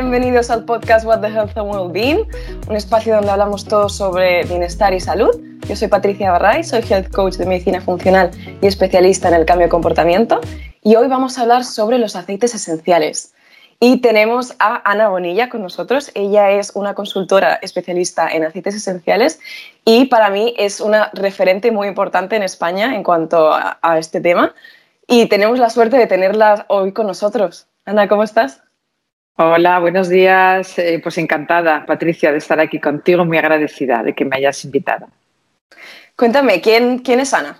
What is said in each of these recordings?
Bienvenidos al podcast What the Health and Wellbeing, un espacio donde hablamos todo sobre bienestar y salud. Yo soy Patricia Barray, soy Health Coach de Medicina Funcional y especialista en el cambio de comportamiento. Y hoy vamos a hablar sobre los aceites esenciales. Y tenemos a Ana Bonilla con nosotros. Ella es una consultora especialista en aceites esenciales y para mí es una referente muy importante en España en cuanto a, a este tema. Y tenemos la suerte de tenerla hoy con nosotros. Ana, ¿cómo estás? Hola, buenos días. Eh, pues encantada, Patricia, de estar aquí contigo, muy agradecida de que me hayas invitado. Cuéntame, ¿quién, quién es Ana?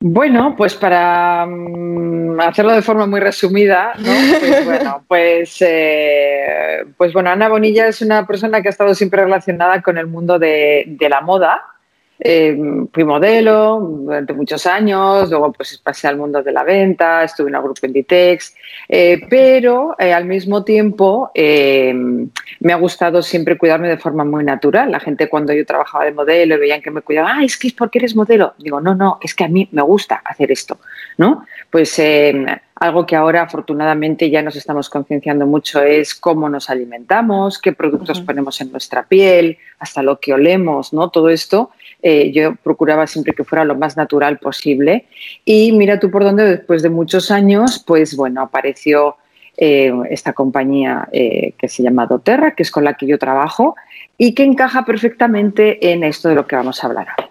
Bueno, pues para um, hacerlo de forma muy resumida, ¿no? pues bueno, pues, eh, pues bueno, Ana Bonilla es una persona que ha estado siempre relacionada con el mundo de, de la moda, eh, fui modelo durante muchos años, luego pues pasé al mundo de la venta, estuve en el grupo Inditex, eh, pero eh, al mismo tiempo eh, me ha gustado siempre cuidarme de forma muy natural. La gente cuando yo trabajaba de modelo y veían que me cuidaba, ah, es que es porque eres modelo. Digo, no, no, es que a mí me gusta hacer esto, ¿no? Pues algo que ahora afortunadamente ya nos estamos concienciando mucho es cómo nos alimentamos, qué productos uh -huh. ponemos en nuestra piel, hasta lo que olemos, ¿no? Todo esto eh, yo procuraba siempre que fuera lo más natural posible. Y mira tú por dónde, después de muchos años, pues bueno, apareció eh, esta compañía eh, que se llama doTERRA, que es con la que yo trabajo y que encaja perfectamente en esto de lo que vamos a hablar hoy.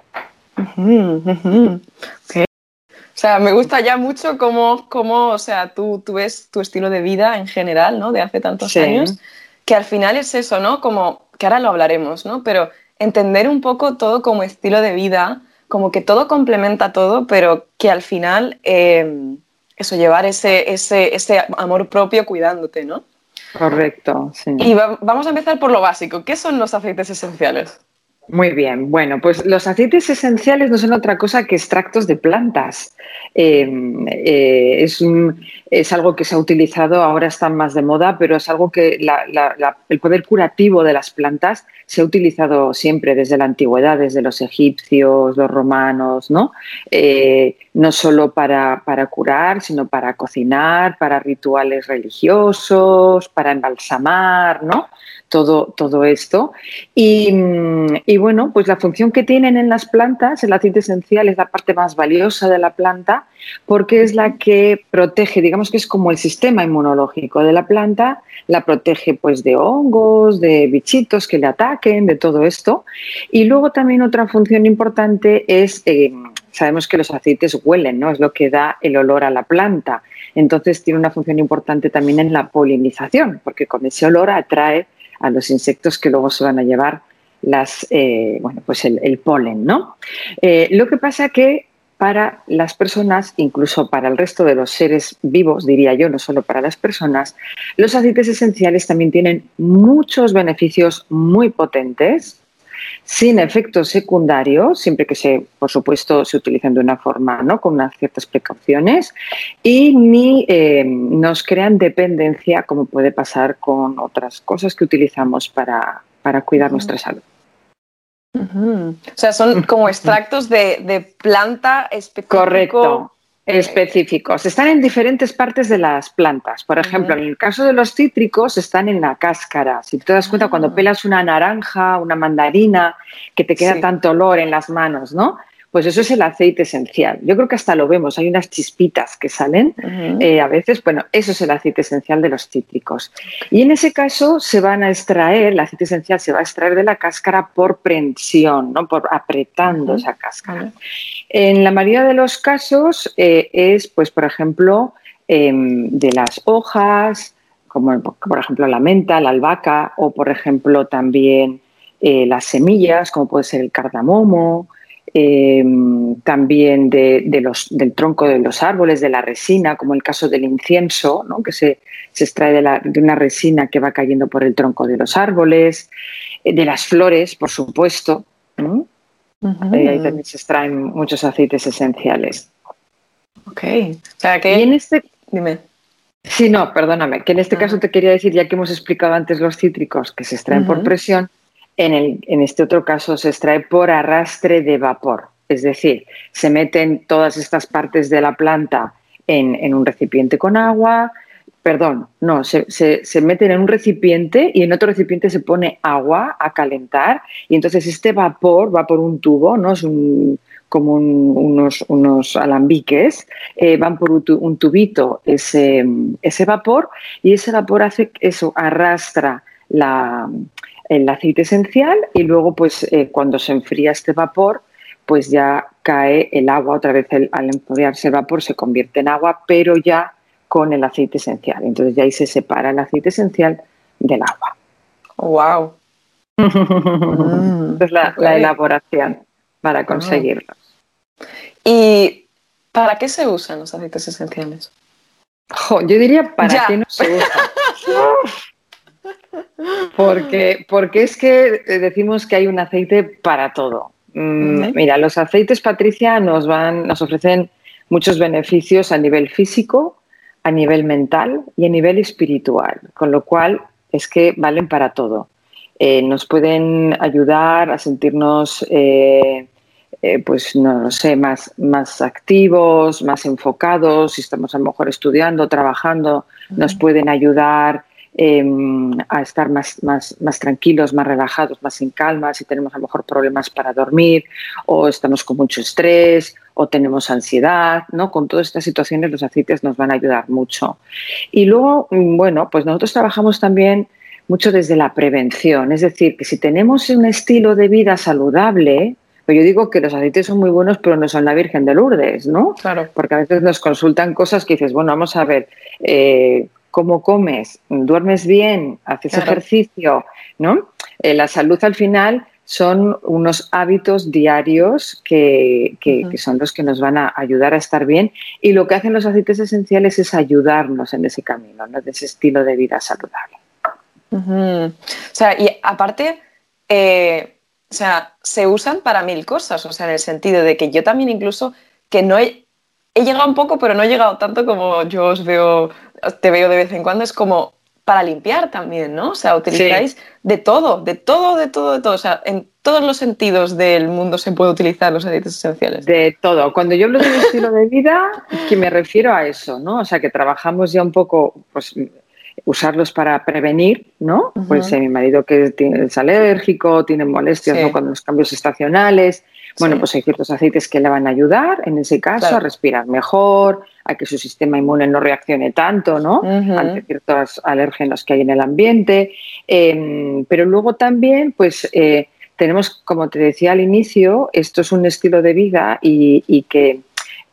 Uh -huh, uh -huh. Okay. O sea, me gusta ya mucho cómo, cómo o sea, tú, tú, ves tu estilo de vida en general, ¿no? De hace tantos sí. años, que al final es eso, ¿no? Como, que ahora lo hablaremos, ¿no? Pero entender un poco todo como estilo de vida, como que todo complementa todo, pero que al final, eh, eso, llevar ese, ese, ese, amor propio cuidándote, ¿no? Correcto, sí. Y va, vamos a empezar por lo básico. ¿Qué son los aceites esenciales? Muy bien, bueno, pues los aceites esenciales no son otra cosa que extractos de plantas. Eh, eh, es, un, es, algo que se ha utilizado, ahora está más de moda, pero es algo que la, el poder curativo de las plantas se ha utilizado siempre desde la antigüedad, desde los egipcios, los romanos, ¿no? Eh, no solo para, para, curar, sino para cocinar, para rituales religiosos, para embalsamar, ¿no? Todo, todo esto. Y, y, bueno, pues la función que tienen en las plantas, el aceite esencial es la parte más valiosa de la planta porque es la que protege, digamos que es como el sistema inmunológico de la planta, la protege pues de hongos, de bichitos que le ataquen, de todo esto. Y luego también otra función importante es, eh, sabemos que los aceites huelen, ¿no? Es lo que da el olor a la planta. Entonces tiene una función importante también en la polinización, porque con ese olor atrae a los insectos que luego se van a llevar las, eh, bueno, pues el, polen, ¿no? Eh, lo que pasa que para las personas, incluso para el resto de los seres vivos, diría yo, no solo para las personas, los aceites esenciales también tienen muchos beneficios muy potentes, sin efectos secundarios, siempre que se, por supuesto, se utilicen de una forma, ¿no? con unas ciertas precauciones, y ni eh, nos crean dependencia, como puede pasar con otras cosas que utilizamos para, para cuidar uh -huh. nuestra salud. Uh -huh. O sea, son como extractos de, de planta específico. Correcto. Específicos. Están en diferentes partes de las plantas. Por ejemplo, en el caso de los cítricos, están en la cáscara. Si te das cuenta, cuando pelas una naranja, una mandarina, que te queda sí. tanto olor en las manos, ¿no? Pues eso es el aceite esencial. Yo creo que hasta lo vemos, hay unas chispitas que salen uh -huh. eh, a veces. Bueno, eso es el aceite esencial de los cítricos. Y en ese caso se van a extraer, el aceite esencial se va a extraer de la cáscara por prensión, ¿no? por apretando uh -huh. esa cáscara. Uh -huh. En la mayoría de los casos eh, es, pues, por ejemplo, eh, de las hojas, como por ejemplo la menta, la albahaca, o por ejemplo también eh, las semillas, como puede ser el cardamomo, eh, también de, de los, del tronco de los árboles, de la resina, como el caso del incienso, ¿no? que se, se extrae de, la, de, una resina que va cayendo por el tronco de los árboles, eh, de las flores, por supuesto. ¿no? Uh -huh. eh, ahí también se extraen muchos aceites esenciales. Ok. O sea, que... Y en este... Dime. Sí, no, perdóname, que en este uh -huh. caso te quería decir, ya que hemos explicado antes los cítricos que se extraen uh -huh. por presión, en, el, en este otro caso se extrae por arrastre de vapor, es decir, se meten todas estas partes de la planta en, en un recipiente con agua, perdón, no, se, se, meten en un recipiente y en otro recipiente se pone agua a calentar y entonces este vapor va por un tubo, ¿no? Es un, como unos, unos, alambiques, eh, van por un, tubito ese, ese, vapor y ese vapor hace eso, arrastra la, el aceite esencial y luego pues eh, cuando se enfría este vapor pues ya cae el agua, otra vez al enfriarse el vapor se convierte en agua, pero ya con el aceite esencial. Entonces ya ahí se separa el aceite esencial del agua. ¡Wow! es la, elaboración para conseguirlo. ¿Y para qué se usan los aceites esenciales? yo diría para qué no se usan. porque, porque es que decimos que hay un aceite para todo. Mm, mira, los aceites, Patricia, nos, van, nos ofrecen muchos beneficios a nivel físico, a nivel mental y a nivel espiritual, con lo cual es que valen para todo. Eh, nos pueden ayudar a sentirnos, eh, eh, pues no sé, más, más activos, más enfocados, si estamos a lo mejor estudiando, trabajando, nos pueden ayudar Em, a estar más, más, más, tranquilos, más relajados, más en calma, si tenemos a lo mejor problemas para dormir o estamos con mucho estrés o tenemos ansiedad, ¿no? Con todas estas situaciones los aceites nos van a ayudar mucho. Y luego, mm, bueno, pues nosotros trabajamos también mucho desde la prevención, es decir, que si tenemos un estilo de vida saludable, pues yo digo que los aceites son muy buenos, pero no son la Virgen de Lourdes, ¿no? Claro. Porque a veces nos consultan cosas que dices, bueno, vamos a ver, eh, cómo comes, duermes bien, haces ejercicio, ¿no? Eh, la salud al final son unos hábitos diarios que, son los que nos van a ayudar a estar bien y lo que hacen los aceites esenciales es ayudarnos en ese camino, ¿no? de ese estilo de vida saludable. O sea, y aparte, eh, o sea, se usan para mil cosas, o sea, en el sentido de que yo también incluso que no he, he llegado un poco, pero no he llegado tanto como yo os veo te veo de vez en cuando, es como para limpiar también, ¿no? O sea, utilizáis de todo, de todo, de todo, de todo. O sea, en todos los sentidos del mundo se puede utilizar los aceites esenciales. De todo. Cuando yo hablo de estilo de vida, que me refiero a eso, ¿no? O sea, que trabajamos ya un poco, pues usarlos para prevenir, ¿no? Pues mi marido que es alérgico, tiene molestias con los cambios estacionales. Bueno, pues hay ciertos aceites que le van a ayudar, en ese caso, a respirar mejor, a que su sistema inmune no reaccione tanto, ¿no? Ante ciertos alérgenos que hay en el ambiente. Em, pero luego también, pues, eh, tenemos, como te decía al inicio, esto es un estilo de vida y, que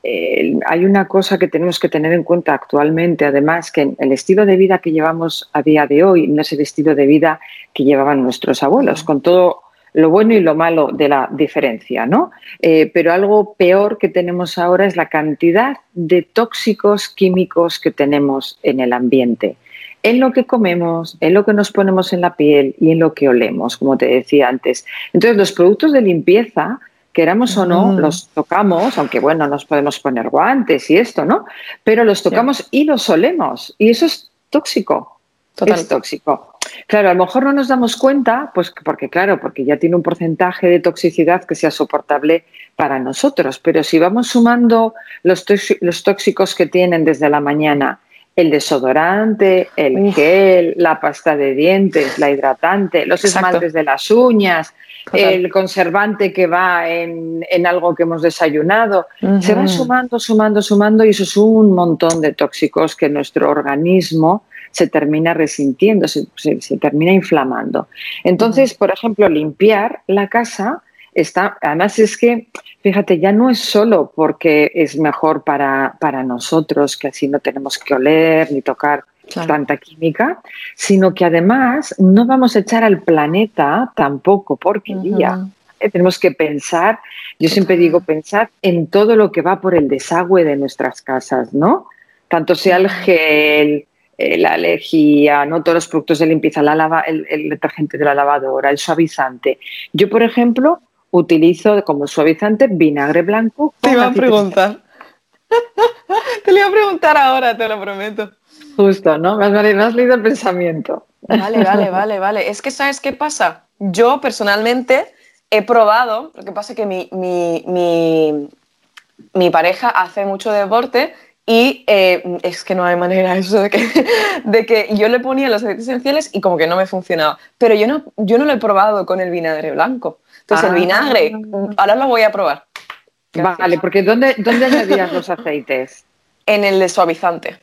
eh, hay una cosa que tenemos que tener en cuenta actualmente, además, que el estilo de vida que llevamos a día de hoy no es el estilo de vida que llevaban nuestros abuelos, con todo lo bueno y lo malo de la diferencia, ¿no? Eh, pero algo peor que tenemos ahora es la cantidad de tóxicos químicos que tenemos en el ambiente, en lo que comemos, en lo que nos ponemos en la piel y en lo que olemos, como te decía antes. Entonces, los productos de limpieza, queramos o no, los tocamos, aunque bueno, nos podemos poner guantes y esto, ¿no? Pero los tocamos y los olemos, y eso es tóxico. Es tóxico. Claro, a lo mejor no nos damos cuenta, pues porque claro, porque ya tiene un porcentaje de toxicidad que sea soportable para nosotros, pero si vamos sumando los, tóxicos que tienen desde la mañana, el desodorante, el gel, la pasta de dientes, la hidratante, los esmaltes de las uñas, el conservante que va en, algo que hemos desayunado, se va sumando, sumando, sumando y eso es un montón de tóxicos que nuestro organismo se termina resintiendo, se, termina inflamando. Entonces, por ejemplo, limpiar la casa está, además es que, fíjate, ya no es solo porque es mejor para, para nosotros, que así no tenemos que oler ni tocar tanta química, sino que además no vamos a echar al planeta tampoco porquería. Eh, tenemos que pensar, yo siempre digo, pensar en todo lo que va por el desagüe de nuestras casas, ¿no? Tanto sea el gel, eh, la alergia, ¿no? todos los productos de limpieza, la lava, el, detergente de la lavadora, el suavizante. Yo, por ejemplo, utilizo como suavizante vinagre blanco. Te iba a preguntar. te lo iba a preguntar ahora, te lo prometo. Justo, ¿no? Me has, leído el pensamiento. Vale, vale, vale, vale. Es que, ¿sabes qué pasa? Yo personalmente he probado, lo que pasa es que mi, mi, mi, mi pareja hace mucho deporte Y eh, es que no hay manera eso de que, de que yo le ponía los aceites esenciales y como que no me funcionaba. Pero yo no, yo no lo he probado con el vinagre blanco. Entonces el ah. vinagre, ahora lo voy a probar. Vale, porque ¿dónde, ¿dónde añadías los aceites? En el de suavizante.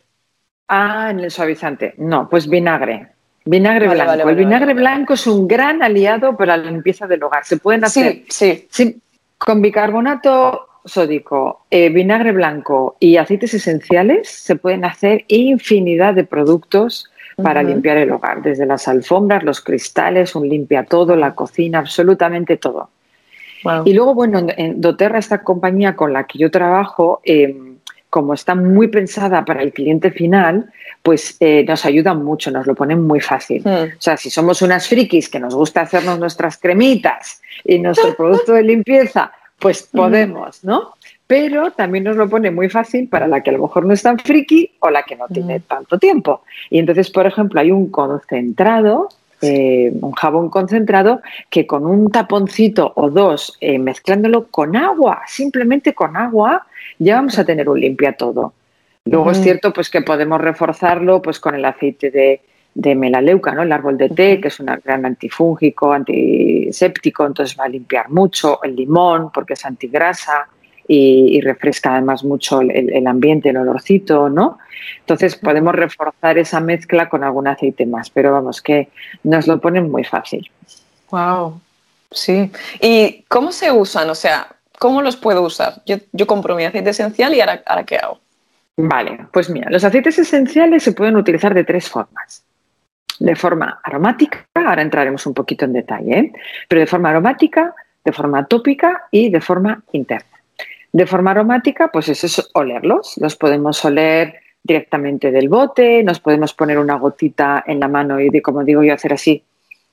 Ah, en el suavizante. No, pues vinagre. Vinagre blanco. el vinagre blanco es un gran aliado para la limpieza del hogar. Se pueden hacer sí, sí. con bicarbonato sódico, eh, vinagre blanco y aceites esenciales. Se pueden hacer infinidad de productos para limpiar el hogar, desde las alfombras, los cristales, un limpia todo, la cocina, absolutamente todo. Y luego, bueno, en Doterra, esta compañía con la que yo trabajo, em, como está muy pensada para el cliente final, pues eh, nos ayudan mucho, nos lo ponen muy fácil. Hmm. O sea, si somos unas frikis que nos gusta hacernos nuestras cremitas y nuestro producto de limpieza, pues podemos, ¿no? Pero también nos lo pone muy fácil para la que a lo mejor no es tan friki o la que no tiene tanto tiempo. Y entonces, por ejemplo, hay un concentrado eh, un jabón concentrado que con un taponcito o dos, eh, mezclándolo con agua, simplemente con agua, ya vamos a tener un limpia todo. Luego es cierto pues que podemos reforzarlo pues con el aceite de, de melaleuca, ¿no? El árbol de té, que es un gran antifúngico, antiséptico, entonces va a limpiar mucho. El limón, porque es antigrasa y, refresca además mucho el, ambiente, el olorcito, ¿no? Entonces podemos reforzar esa mezcla con algún aceite más, pero vamos, que nos lo ponen muy fácil. Wow, sí. ¿Y cómo se usan? O sea, ¿cómo los puedo usar? Yo, compro mi aceite esencial y ahora, ¿qué hago? Vale, pues mira, los aceites esenciales se pueden utilizar de tres formas. De forma aromática, ahora entraremos un poquito en detalle, ¿eh? pero de forma aromática, de forma tópica y de forma interna. De forma aromática, pues eso es olerlos. Los podemos oler directamente del bote, nos podemos poner una gotita en la mano y, de, como digo yo, hacer así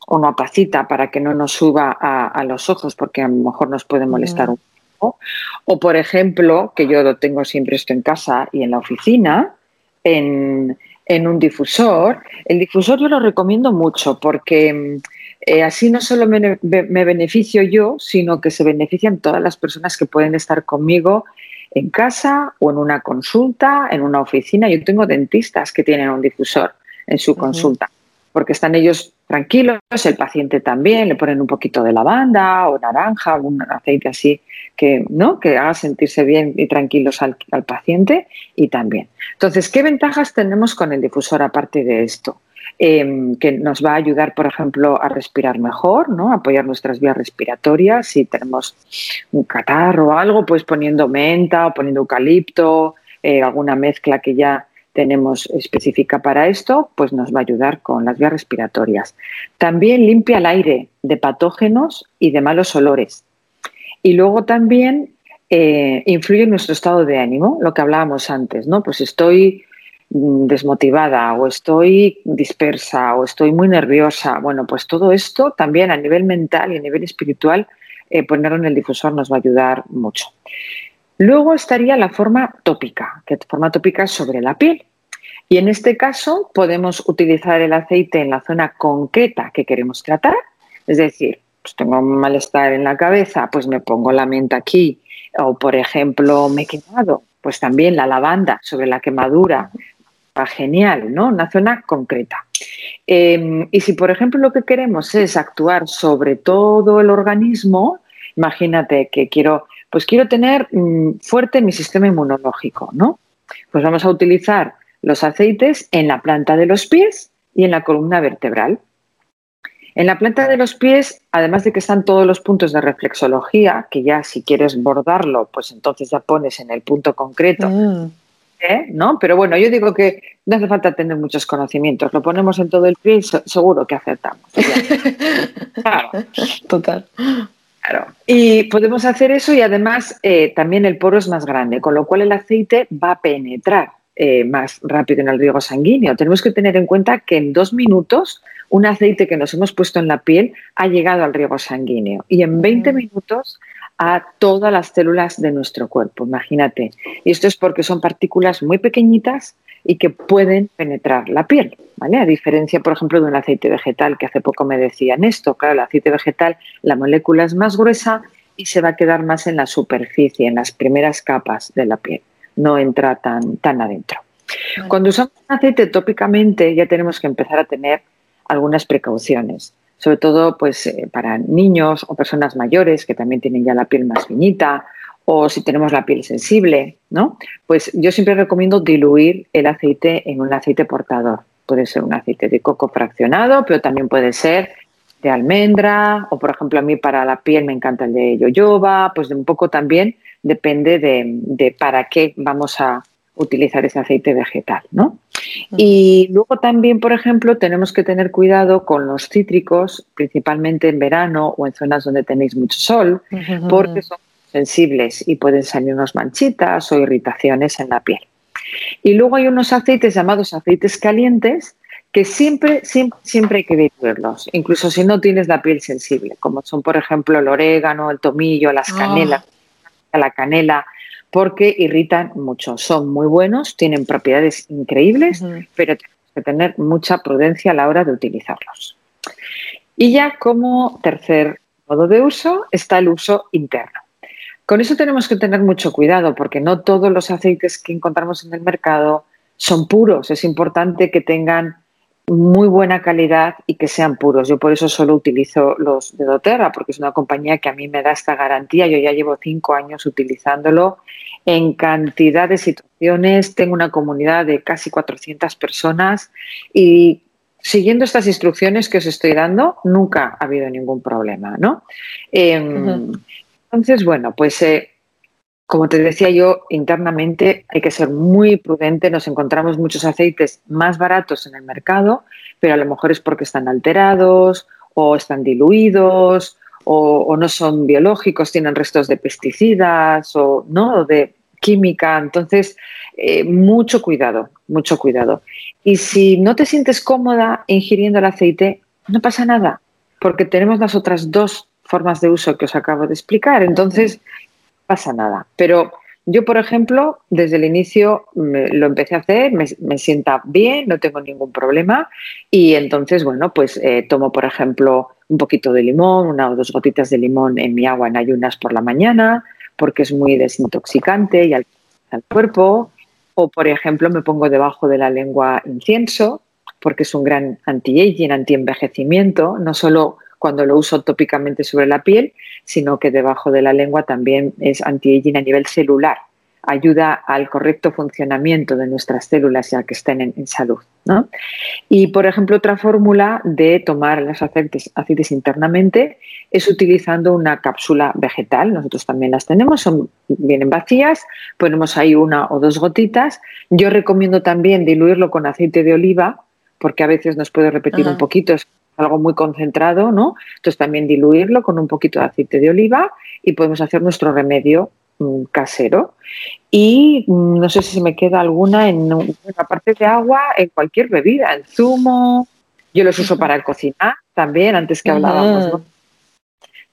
una pacita para que no nos suba a, los ojos porque a lo mejor nos puede molestar mm. un poco. O, por ejemplo, que yo lo tengo siempre esto en casa y en la oficina, en, en un difusor. El difusor yo lo recomiendo mucho porque eh, así no solo me, beneficio yo, sino que se benefician todas las personas que pueden estar conmigo en casa o en una consulta, en una oficina. Yo tengo dentistas que tienen un difusor en su consulta, porque están ellos tranquilos, el paciente también, le ponen un poquito de lavanda o naranja, un aceite así que, ¿no? que haga sentirse bien y tranquilos al, al paciente y también. Entonces, ¿qué ventajas tenemos con el difusor aparte de esto? Em, que nos va a ayudar, por ejemplo, a respirar mejor, ¿no? apoyar nuestras vías respiratorias. Si tenemos un catarro o algo, pues poniendo menta o poniendo eucalipto, eh, alguna mezcla que ya tenemos específica para esto, pues nos va a ayudar con las vías respiratorias. También limpia el aire de patógenos y de malos olores. Y luego también eh, influye en nuestro estado de ánimo, lo que hablábamos antes, ¿no? Pues estoy Mm, desmotivada o estoy dispersa o estoy muy nerviosa. Bueno, pues todo esto también a nivel mental y a nivel espiritual, eh, ponerlo en el difusor nos va a ayudar mucho. Luego estaría la forma tópica, que forma tópica sobre la piel. Y en este caso podemos utilizar el aceite en la zona concreta que queremos tratar, es decir, pues tengo un malestar en la cabeza, pues me pongo la menta aquí, o por ejemplo me he quemado, pues también la lavanda sobre la quemadura genial, ¿no? Una zona concreta. Em, y si, por ejemplo, lo que queremos es actuar sobre todo el organismo, imagínate que quiero, pues quiero tener mm, fuerte mi sistema inmunológico, ¿no? Pues vamos a utilizar los aceites en la planta de los pies y en la columna vertebral. En la planta de los pies, además de que están todos los puntos de reflexología, que ya si quieres bordarlo, pues entonces ya pones en el punto concreto mm. ¿eh? ¿no? Pero bueno, yo digo que no hace falta tener muchos conocimientos, lo ponemos en todo el pie y seguro que acertamos. claro. Total. Claro. Y podemos hacer eso y además eh, también el poro es más grande, con lo cual el aceite va a penetrar eh, más rápido en el riego sanguíneo. Tenemos que tener en cuenta que en dos minutos un aceite que nos hemos puesto en la piel ha llegado al riego sanguíneo y en 20 minutos a todas las células de nuestro cuerpo, imagínate. Y esto es porque son partículas muy pequeñitas y que pueden penetrar la piel, ¿vale? A diferencia, por ejemplo, de un aceite vegetal, que hace poco me decían esto, claro, el aceite vegetal, la molécula es más gruesa y se va a quedar más en la superficie, en las primeras capas de la piel. no entra tan, tan adentro. Cuando usamos aceite tópicamente ya tenemos que empezar a tener algunas precauciones, sobre todo pues, eh, para niños o personas mayores que también tienen ya la piel más finita o si tenemos la piel sensible, ¿no? Pues yo siempre recomiendo diluir el aceite en un aceite portador. Puede ser un aceite de coco fraccionado, pero también puede ser de almendra o, por ejemplo, a mí para la piel me encanta el de yoyoba, pues de un poco también depende de para qué vamos a, utilizar ese aceite vegetal, ¿no? Y luego también, por ejemplo, tenemos que tener cuidado con los cítricos, principalmente en verano o en zonas donde tenéis mucho sol, porque son sensibles y pueden salir unas manchitas o irritaciones en la piel. Y luego hay unos aceites llamados aceites calientes que siempre, siempre, siempre hay que diluirlos, incluso si no tienes la piel sensible, como son, por ejemplo, el orégano, el tomillo, las ah. canelas, la canela, porque irritan mucho. Son muy buenos, tienen propiedades increíbles, pero tenemos que tener mucha prudencia a la hora de utilizarlos. Y ya como tercer modo de uso está el uso interno. Con eso tenemos que tener mucho cuidado porque no todos los aceites que encontramos en el mercado son puros. Es importante que tengan muy buena calidad y que sean puros. Yo por eso solo utilizo los de doTERRA, porque es una compañía que a mí me da esta garantía. Yo ya llevo cinco años utilizándolo en cantidad de situaciones. Tengo una comunidad de casi 400 personas y siguiendo estas instrucciones que os estoy dando, nunca ha habido ningún problema, ¿no? Em, entonces, bueno, pues eh, como te decía yo, internamente hay que ser muy prudente. Nos encontramos muchos aceites más baratos en el mercado, pero a lo mejor es porque están alterados o están diluidos o, no son biológicos, tienen restos de pesticidas o no de química. Entonces, eh, mucho cuidado, mucho cuidado. Y si no te sientes cómoda ingiriendo el aceite, no pasa nada, porque tenemos las otras dos formas de uso que os acabo de explicar. Entonces, pasa nada. Pero yo, por ejemplo, desde el inicio lo empecé a hacer, me, sienta bien, no tengo ningún problema y entonces, bueno, pues eh, tomo, por ejemplo, un poquito de limón, una o dos gotitas de limón en mi agua en ayunas por la mañana, porque es muy desintoxicante y al, al cuerpo. O, por ejemplo, me pongo debajo de la lengua incienso, porque es un gran anti-aging, anti-envejecimiento, no solo cuando lo uso tópicamente sobre la piel, sino que debajo de la lengua también es anti-aging a nivel celular. Ayuda al correcto funcionamiento de nuestras células ya que estén en, salud. Y, por ejemplo, otra fórmula de tomar los aceites, aceites internamente es utilizando una cápsula vegetal. Nosotros también las tenemos, son, vienen vacías, ponemos ahí una o dos gotitas. Yo recomiendo también diluirlo con aceite de oliva, porque a veces nos puede repetir un poquito, algo muy concentrado, ¿no? Entonces también diluirlo con un poquito de aceite de oliva y podemos hacer nuestro remedio mm, casero. Y mm, no sé si se me queda alguna en una parte de agua, en cualquier bebida, en zumo. Yo los uso para cocinar también, antes que hablábamos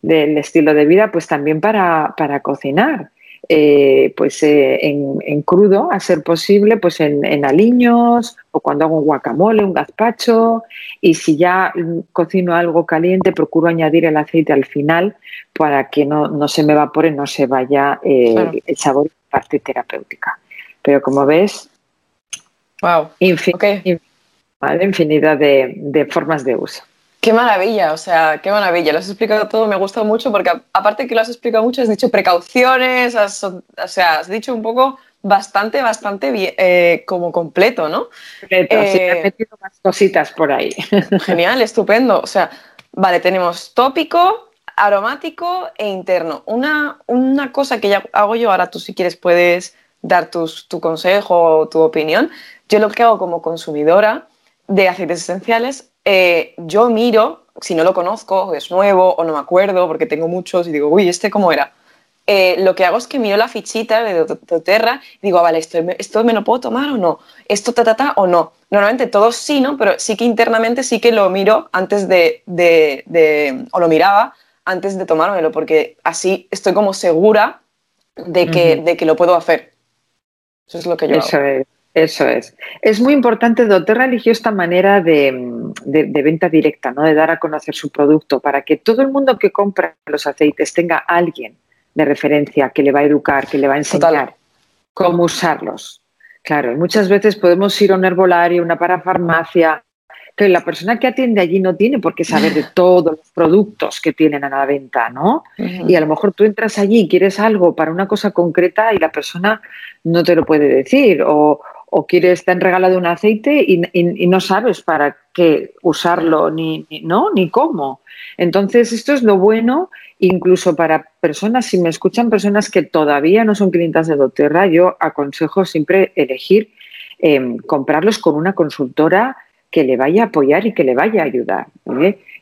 del estilo de vida, pues también para, para cocinar. Eh, pues eh, en, crudo, a ser posible, pues en, aliños o cuando hago un guacamole, un gazpacho. Y si ya cocino algo caliente, procuro añadir el aceite al final para que no, se me evapore, no se vaya eh, el sabor parte terapéutica. Pero como ves, wow. infinidad de formas de uso. Qué maravilla, o sea, qué maravilla. Lo has explicado todo, me ha gustado mucho porque aparte que lo has explicado mucho, has dicho precauciones, o sea, has dicho un poco bastante, bastante bien, eh, como completo, ¿no? Completo, sí, he eh, metido más cositas por ahí. Genial, estupendo. O sea, vale, tenemos tópico, aromático e interno. Una, una cosa que ya hago yo, ahora tú si quieres puedes dar tus, tu consejo o tu opinión. Yo lo que hago como consumidora de aceites esenciales eh, yo miro, si no lo conozco, es nuevo o no me acuerdo porque tengo muchos y digo, uy, ¿este cómo era? Eh, lo que hago es que miro la fichita de doTERRA y digo, ah, vale, esto, esto me lo puedo tomar o no, esto ta, ta, ta o no. Normalmente todos sí, ¿no? Pero sí que internamente sí que lo miro antes de, de, o lo miraba antes de tomármelo, porque así estoy como segura de que, de que lo puedo hacer. Eso es lo que yo Eso Es. Eso es. Es muy importante, doTERRA eligió esta manera de, venta directa, ¿no? de dar a conocer su producto, para que todo el mundo que compra los aceites tenga alguien de referencia que le va a educar, que le va a enseñar cómo usarlos. Claro, muchas veces podemos ir a un herbolario, una parafarmacia, que la persona que atiende allí no tiene por qué saber de todos los productos que tienen a la venta, ¿no? Y a lo mejor tú entras allí y quieres algo para una cosa concreta y la persona no te lo puede decir o, o quieres, te han regalado un aceite y, no sabes para qué usarlo ni, ¿no? ni cómo. Entonces, esto es lo bueno, incluso para personas, si me escuchan personas que todavía no son clientas de doTERRA, yo aconsejo siempre elegir em, comprarlos con una consultora que le vaya a apoyar y que le vaya a ayudar.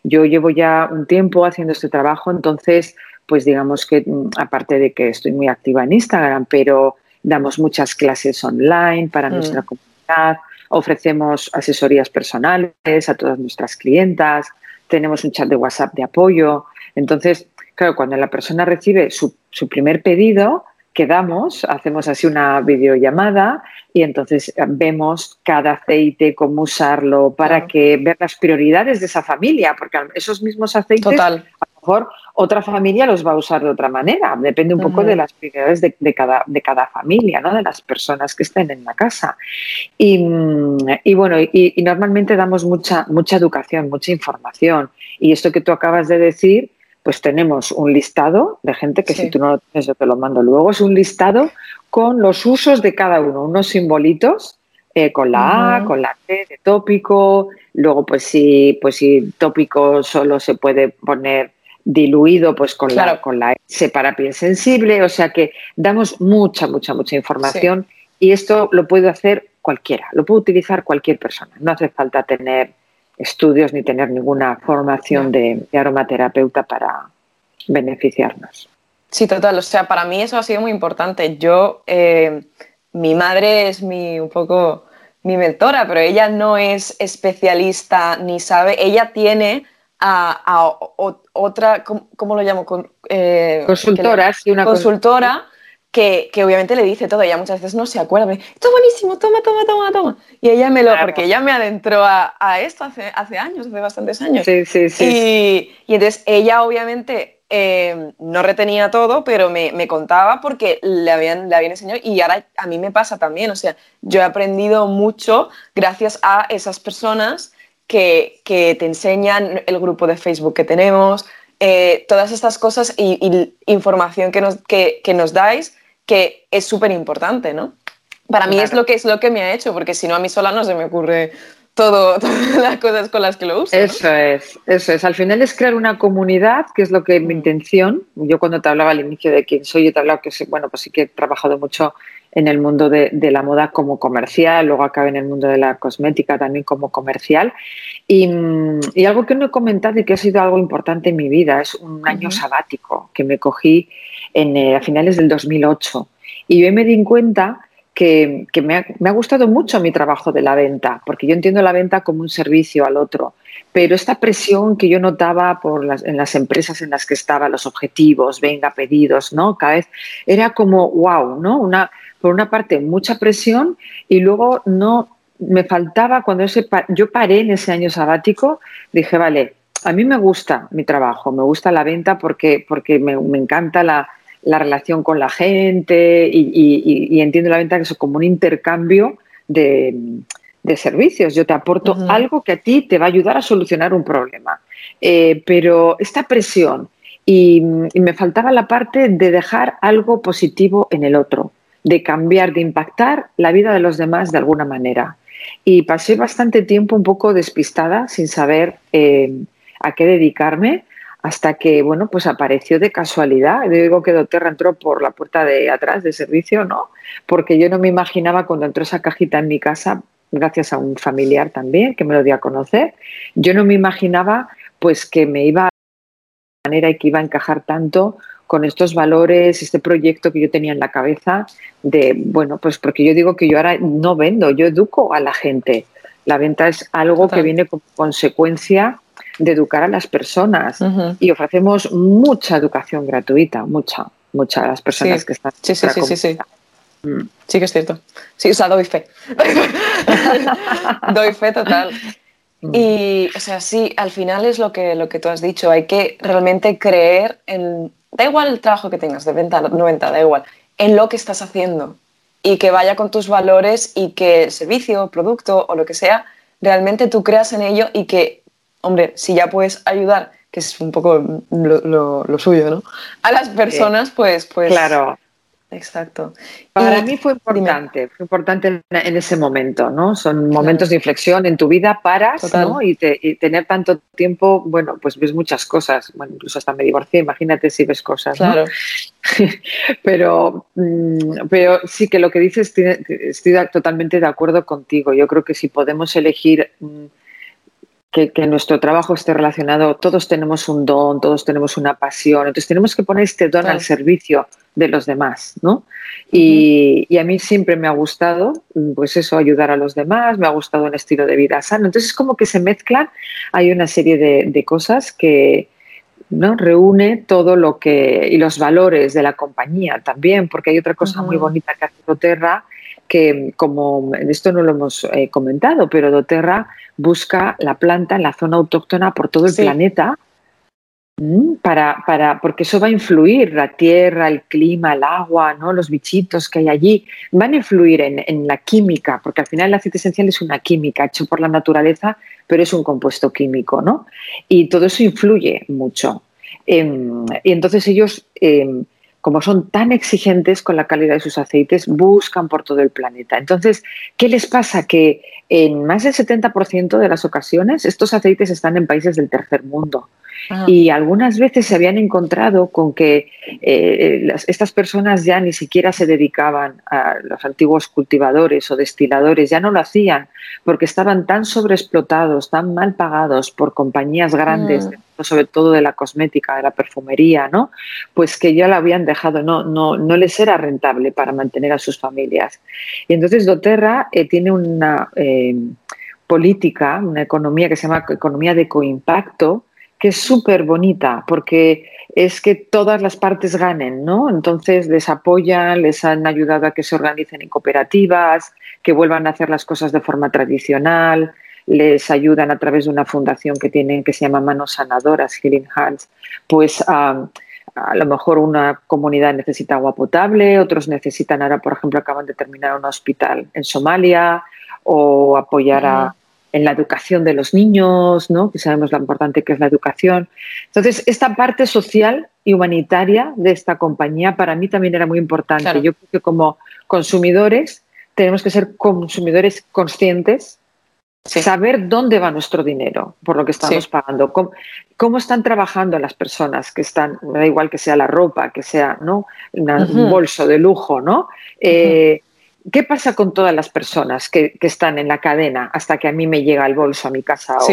Yo llevo ya un tiempo haciendo este trabajo, entonces, pues digamos que mm, aparte de que estoy muy activa en Instagram, pero damos muchas clases online para mm. nuestra comunidad, ofrecemos asesorías personales a todas nuestras clientas, tenemos un chat de WhatsApp de apoyo. Entonces, claro, cuando la persona recibe su, su primer pedido, quedamos, hacemos así una videollamada y entonces vemos cada aceite, cómo usarlo, para que ver las prioridades de esa familia, porque esos mismos aceites Total mejor otra familia los va a usar de otra manera. Depende un poco de las prioridades de, cada, de cada familia, ¿no? de las personas que estén en la casa. Y, bueno, y, normalmente damos mucha, mucha educación, mucha información. Y esto que tú acabas de decir, pues tenemos un listado de gente que si tú no lo tienes yo te lo mando luego, es un listado con los usos de cada uno, unos simbolitos eh, con la A, con la T de tópico, luego pues si, pues si tópico solo se puede poner diluido pues con, la, con la S para piel sensible, o sea que damos mucha, mucha, mucha información y esto lo puede hacer cualquiera, lo puede utilizar cualquier persona, no hace falta tener estudios ni tener ninguna formación de, aromaterapeuta para beneficiarnos. Sí, total, o sea, para mí eso ha sido muy importante. Yo, eh, mi madre es mi, un poco mi mentora, pero ella no es especialista ni sabe, ella tiene a, otra, ¿cómo, lo llamo? Eh, consultora, que una consultora. Que, obviamente le dice todo, ella muchas veces no se acuerda, me dice, buenísimo, toma, toma, toma, toma. Y ella me lo, porque ella me adentró a, esto hace, hace años, hace bastantes años. Sí, sí, sí. Y, entonces ella obviamente eh, no retenía todo, pero me, me, contaba porque le habían, le habían enseñado y ahora a mí me pasa también, o sea, yo he aprendido mucho gracias a esas personas que, te enseñan el grupo de Facebook que tenemos, eh, todas estas cosas y, información que nos, que, nos dais que es súper importante, ¿no? Para mí es lo que es lo que me ha hecho, porque si no a mí sola no se me ocurre todo, todas las cosas con las que lo uso. Eso es, eso es. Al final es crear una comunidad, que es lo que mi mm. intención. Yo cuando te hablaba al inicio de quién soy, yo te hablaba que bueno, pues sí que he trabajado mucho en el mundo de, la moda como comercial, luego acabé en el mundo de la cosmética también como comercial. Y, algo que no he comentado y que ha sido algo importante en mi vida es un año sabático que me cogí en, eh, a finales del 2008. Y yo me di cuenta que, me, ha, gustado mucho mi trabajo de la venta, porque yo entiendo la venta como un servicio al otro, pero esta presión que yo notaba por las, en las empresas en las que estaba, los objetivos, venga, pedidos, ¿no? Cada vez era como, wow, ¿no? Una, por una parte mucha presión y luego no me faltaba cuando ese, yo paré en ese año sabático, dije, vale, a mí me gusta mi trabajo, me gusta la venta porque, porque me, encanta la, relación con la gente y, entiendo la venta que es como un intercambio de, servicios. Yo te aporto algo que a ti te va a ayudar a solucionar un problema. Eh, pero esta presión y me faltaba la parte de dejar algo positivo en el otro de cambiar, de impactar la vida de los demás de alguna manera. Y pasé bastante tiempo un poco despistada, sin saber eh, a qué dedicarme, hasta que, bueno, pues apareció de casualidad. Digo que Doterra entró por la puerta de atrás de servicio, ¿no? Porque yo no me imaginaba cuando entró esa cajita en mi casa, gracias a un familiar también que me lo dio a conocer, yo no me imaginaba pues que me iba a manera y que iba a encajar tanto con estos valores, este proyecto que yo tenía en la cabeza de, bueno, pues porque yo digo que yo ahora no vendo, yo educo a la gente. La venta es algo que viene como consecuencia de educar a las personas y ofrecemos mucha educación gratuita, mucha, mucha a las personas que están. Sí, sí, sí, sí, sí. Mm. Sí que es cierto. Sí, o sea, doy fe. doy fe total. Mm. Y, o sea, sí, al final es lo que, lo que tú has dicho, hay que realmente creer en, da igual el trabajo que tengas, de venta, no venta, da igual, en lo que estás haciendo. y que vaya con tus valores y que el servicio, producto o lo que sea, realmente tú creas en ello y que, hombre, si ya puedes ayudar, que es un poco lo, suyo, ¿no? A las personas, pues, pues... Claro, Exacto. Para mí fue importante, fue importante en, ese momento, ¿no? Son momentos de inflexión en tu vida, paras, ¿no? Y, tener tanto tiempo, bueno, pues ves muchas cosas. Bueno, incluso hasta me divorcié, imagínate si ves cosas, claro. pero, mm, pero sí que lo que dices, estoy totalmente de acuerdo contigo. Yo creo que si podemos elegir que, nuestro trabajo esté relacionado, todos tenemos un don, todos tenemos una pasión, entonces tenemos que poner este don al servicio de los demás, ¿no? Y, a mí siempre me ha gustado, pues eso, ayudar a los demás, me ha gustado un estilo de vida sano, entonces es como que se mezclan, hay una serie de, cosas que, ¿no? reúne todo lo que y los valores de la compañía también, porque hay otra cosa muy bonita que hace Doterra, que como esto no lo hemos eh, comentado, pero Doterra busca la planta en la zona autóctona por todo el planeta para, para, porque eso va a influir, la tierra, el clima, el agua, ¿no? los bichitos que hay allí, van a influir en, la química, porque al final el aceite esencial es una química hecho por la naturaleza, pero es un compuesto químico, ¿no? Y todo eso influye mucho. Em, y entonces ellos em, como son tan exigentes con la calidad de sus aceites, buscan por todo el planeta. Entonces, ¿qué les pasa? Que en más del 70% de las ocasiones estos aceites están en países del tercer mundo. Y algunas veces se habían encontrado con que eh, estas personas ya ni siquiera se dedicaban a los antiguos cultivadores o destiladores, ya no lo hacían porque estaban tan sobreexplotados, tan mal pagados por compañías grandes, mm. Sobre todo de la cosmética, de la perfumería, ¿no? Pues que ya lo habían dejado, no, no, no les era rentable para mantener a sus familias. Y entonces doTERRA eh, tiene una eh, política, una economía que se llama economía de coimpacto, que es súper bonita porque es que todas las partes ganen, ¿no? Entonces les apoyan, les han ayudado a que se organicen en cooperativas, que vuelvan a hacer las cosas de forma tradicional, les ayudan a través de una fundación que tienen que se llama Manos Sanadoras, Healing Hands, pues a lo mejor una comunidad necesita agua potable, otros necesitan ahora, por ejemplo, acaban de terminar un hospital en Somalia o apoyar a en la educación de los niños, ¿no? que sabemos lo importante que es la educación. Entonces, esta parte social y humanitaria de esta compañía para mí también era muy importante. Yo creo que como consumidores tenemos que ser consumidores conscientes, saber dónde va nuestro dinero por lo que estamos pagando, cómo, están trabajando las personas que están, me da igual que sea la ropa, que sea ¿no? un bolso de lujo, ¿no? ¿Qué pasa con todas las personas que, están en la cadena hasta que a mí me llega el bolso a mi casa o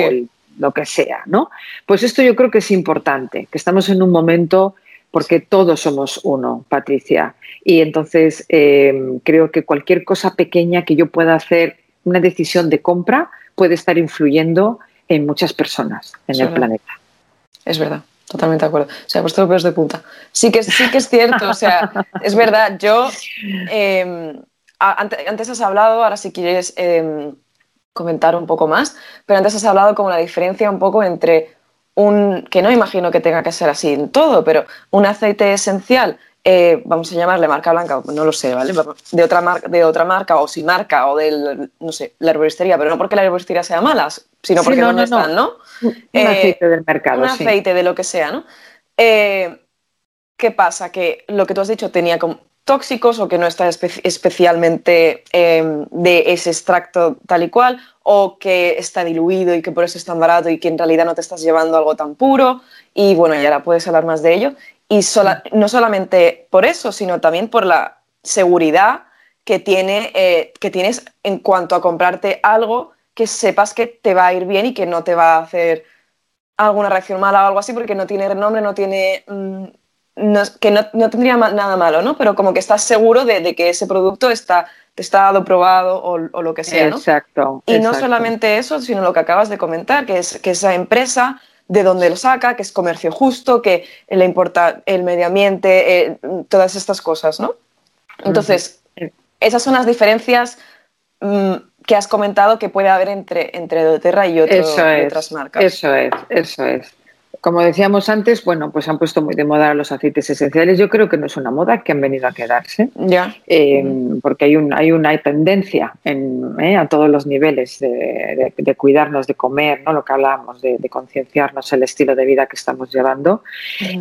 lo que sea? ¿no? Pues esto yo creo que es importante, que estamos en un momento porque todos somos uno, Patricia. Y entonces eh, creo que cualquier cosa pequeña que yo pueda hacer, una decisión de compra, puede estar influyendo en muchas personas en el planeta. Es verdad. Totalmente de acuerdo. O sea, pues todo pelos de punta. Sí que, sí que es cierto, o sea, es verdad. Yo em, antes has hablado, ahora si quieres em, comentar un poco más, pero antes has hablado como la diferencia un poco entre un, que no imagino que tenga que ser así en todo, pero un aceite esencial, eh, vamos a llamarle marca blanca, no lo sé, ¿vale? De otra, marca, de otra marca o sin marca o del, no sé, la herboristería, pero no porque la herboristería sea mala, sino porque no, están, ¿no? Un eh, aceite del mercado. Un aceite de lo que sea, ¿no? Eh, ¿Qué pasa? Que lo que tú has dicho tenía como tóxicos o que no está especialmente em, de ese extracto tal y cual, o que está diluido y que por eso es tan barato y que en realidad no te estás llevando algo tan puro. Y bueno, ya ahora puedes hablar más de ello. Y no solamente por eso, sino también por la seguridad que, tiene, eh, que tienes en cuanto a comprarte algo que sepas que te va a ir bien y que no te va a hacer alguna reacción mala o algo así, porque no tiene nombre, no tiene mm, que no, tendría nada malo, ¿no? Pero como que estás seguro de, que ese producto está testado, probado o, lo que sea, ¿no? Exacto. Y no solamente eso, sino lo que acabas de comentar, que es que esa empresa de donde lo saca, que es comercio justo, que le importa el medio ambiente, eh, todas estas cosas, ¿no? Entonces, esas son las diferencias mm, que has comentado que puede haber entre, entre doTERRA y, otras marcas. Eso es, eso es. Como decíamos antes, bueno, pues han puesto muy de moda los aceites esenciales. Yo creo que no es una moda que han venido a quedarse, ya. Eh, porque hay, un, hay una tendencia eh, a todos los niveles de, cuidarnos, de comer, ¿no? lo que hablábamos, de, concienciarnos el estilo de vida que estamos llevando.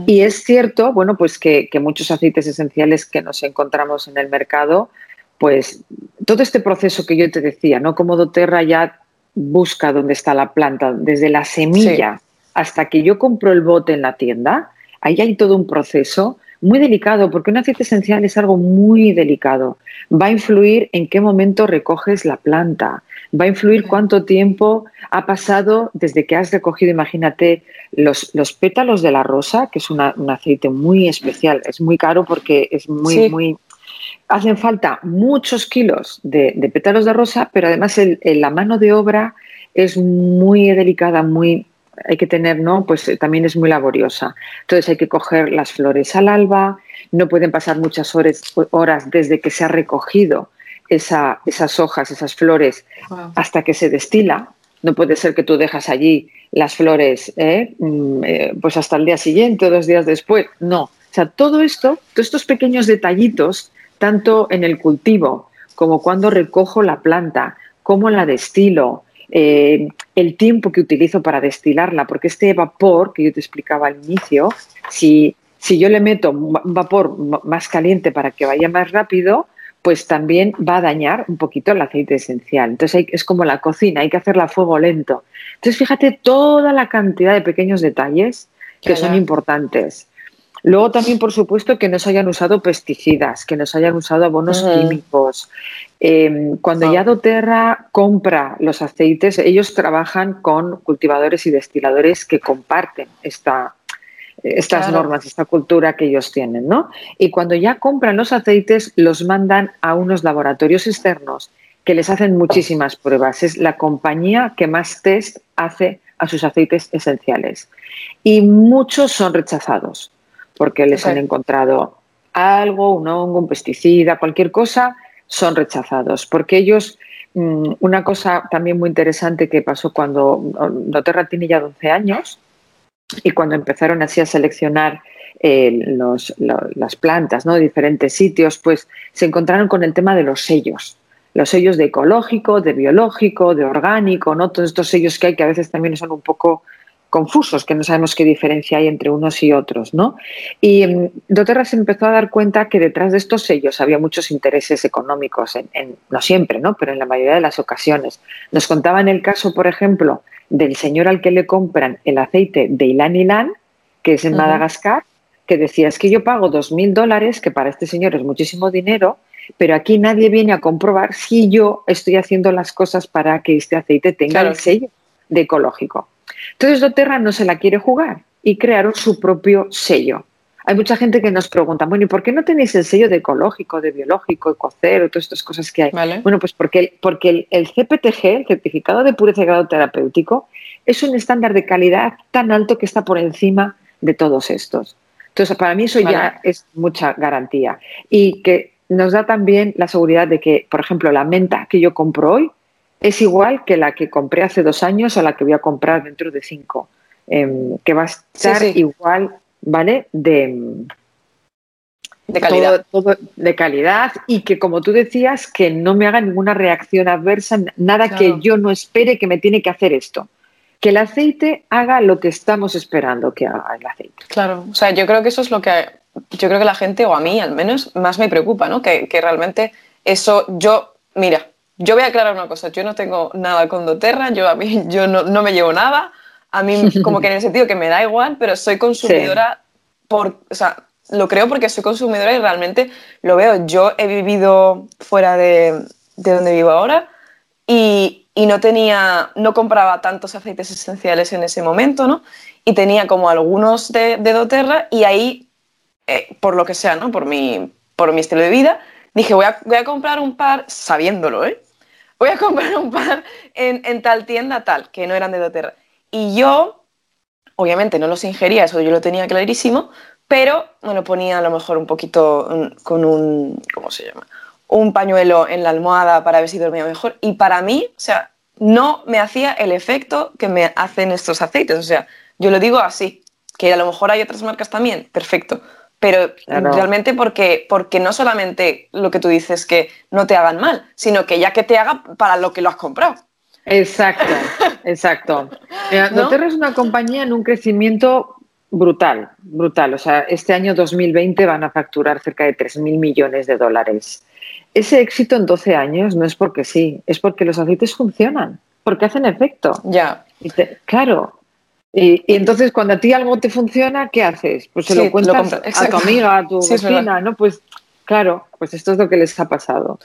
Y es cierto, bueno, pues que, que muchos aceites esenciales que nos encontramos en el mercado, pues todo este proceso que yo te decía, ¿no? Como doTERRA ya busca dónde está la planta, desde la semilla hasta que yo compro el bote en la tienda, ahí hay todo un proceso muy delicado, porque un aceite esencial es algo muy delicado. Va a influir en qué momento recoges la planta, va a influir cuánto tiempo ha pasado desde que has recogido, imagínate, los, los pétalos de la rosa, que es un aceite muy especial, es muy caro porque es muy, muy... Hacen falta muchos kilos de, pétalos de rosa, pero además la mano de obra es muy delicada, muy hay que tener, ¿no? Pues eh, también es muy laboriosa. Entonces hay que coger las flores al alba, no pueden pasar muchas horas, horas desde que se ha recogido esas hojas, esas flores, hasta que se destila. No puede ser que tú dejas allí las flores ¿eh? Mm, eh, pues hasta el día siguiente o dos días después. No. O sea, todo esto, todos estos pequeños detallitos, tanto en el cultivo como cuando recojo la planta, como la destilo, eh, el tiempo que utilizo para destilarla, porque este vapor que yo te explicaba al inicio, si, si yo le meto un vapor más caliente para que vaya más rápido, pues también va a dañar un poquito el aceite esencial. Entonces es como la cocina, hay que hacerla a fuego lento. Entonces fíjate toda la cantidad de pequeños detalles que son importantes. Luego también, por supuesto, que no se hayan usado pesticidas, que no se hayan usado abonos químicos. Em, cuando ya doTERRA compra los aceites, ellos trabajan con cultivadores y destiladores que comparten esta, estas normas, esta cultura que ellos tienen, ¿no? Y cuando ya compran los aceites, los mandan a unos laboratorios externos que les hacen muchísimas pruebas. Es la compañía que más test hace a sus aceites esenciales. Y muchos son rechazados porque les han encontrado algo, un hongo, un pesticida, cualquier cosa, son rechazados. Porque ellos, mm, una cosa también muy interesante que pasó cuando Doterra tiene ya 12 años y cuando empezaron así a seleccionar eh, las plantas ¿no? de diferentes sitios, pues se encontraron con el tema de los sellos. Los sellos de ecológico, de biológico, de orgánico, ¿no? Todos estos sellos que hay que a veces también son un poco confusos, que no sabemos qué diferencia hay entre unos y otros, ¿no? Y um, Doterra se empezó a dar cuenta que detrás de estos sellos había muchos intereses económicos, en, no siempre, ¿no? Pero en la mayoría de las ocasiones. Nos contaban el caso, por ejemplo, del señor al que le compran el aceite de Ilan Ilan, que es en Madagascar, que decía, es que yo pago dos mil dólares, que para este señor es muchísimo dinero, pero aquí nadie viene a comprobar si yo estoy haciendo las cosas para que este aceite tenga el sello de ecológico. Entonces doTERRA no se la quiere jugar y crearon su propio sello. Hay mucha gente que nos pregunta, bueno, ¿y por qué no tenéis el sello de ecológico, de biológico, ecocero, todas estas cosas que hay? Bueno, pues porque, porque el, CPTG, el Certificado de Pureza y Grado Terapéutico, es un estándar de calidad tan alto que está por encima de todos estos. Entonces, para mí eso ya es mucha garantía. Y que nos da también la seguridad de que, por ejemplo, la menta que yo compro hoy es igual que la que compré hace dos años o la que voy a comprar dentro de cinco, em, que va a estar igual, ¿vale? De, de calidad. de calidad y que, como tú decías, que no me haga ninguna reacción adversa, nada que yo no espere que me tiene que hacer esto. Que el aceite haga lo que estamos esperando que haga el aceite. Claro, o sea, yo creo que eso es lo que yo creo que la gente, o a mí al menos, más me preocupa, ¿no? Que, que realmente eso, yo, mira, yo voy a aclarar una cosa, yo no tengo nada con doTERRA, yo a mí yo no, me llevo nada, a mí como que en el sentido que me da igual, pero soy consumidora por, o sea, lo creo porque soy consumidora y realmente lo veo. Yo he vivido fuera de, donde vivo ahora y, no tenía, no compraba tantos aceites esenciales en ese momento, ¿no? Y tenía como algunos de, de doTERRA y ahí, eh, por lo que sea, ¿no? Por mi, por mi estilo de vida, dije, voy a, voy a comprar un par sabiéndolo, ¿eh? Voy a comprar un par en, tal tienda, tal, que no eran de doTERRA. Y yo, obviamente, no los ingería, eso yo lo tenía clarísimo, pero me lo ponía a lo mejor un poquito mm, con un, ¿cómo se llama? Un pañuelo en la almohada para ver si dormía mejor. Y para mí, o sea, no me hacía el efecto que me hacen estos aceites. O sea, yo lo digo así. que a lo mejor hay otras marcas también, perfecto. Pero realmente porque, porque no solamente lo que tú dices que no te hagan mal, sino que ya que te haga para lo que lo has comprado. Exacto, exacto. ¿No? es una compañía en un crecimiento brutal, brutal. O sea, este año 2020 van a facturar cerca de 3.000 millones de dólares. Ese éxito en 12 años no es porque sí, es porque los aceites funcionan, porque hacen efecto. Ya. claro. Y, entonces cuando a ti algo te funciona, ¿qué haces? Pues se lo cuentas a tu amiga, a tu vecina, ¿no? Pues claro, pues esto es lo que les ha pasado.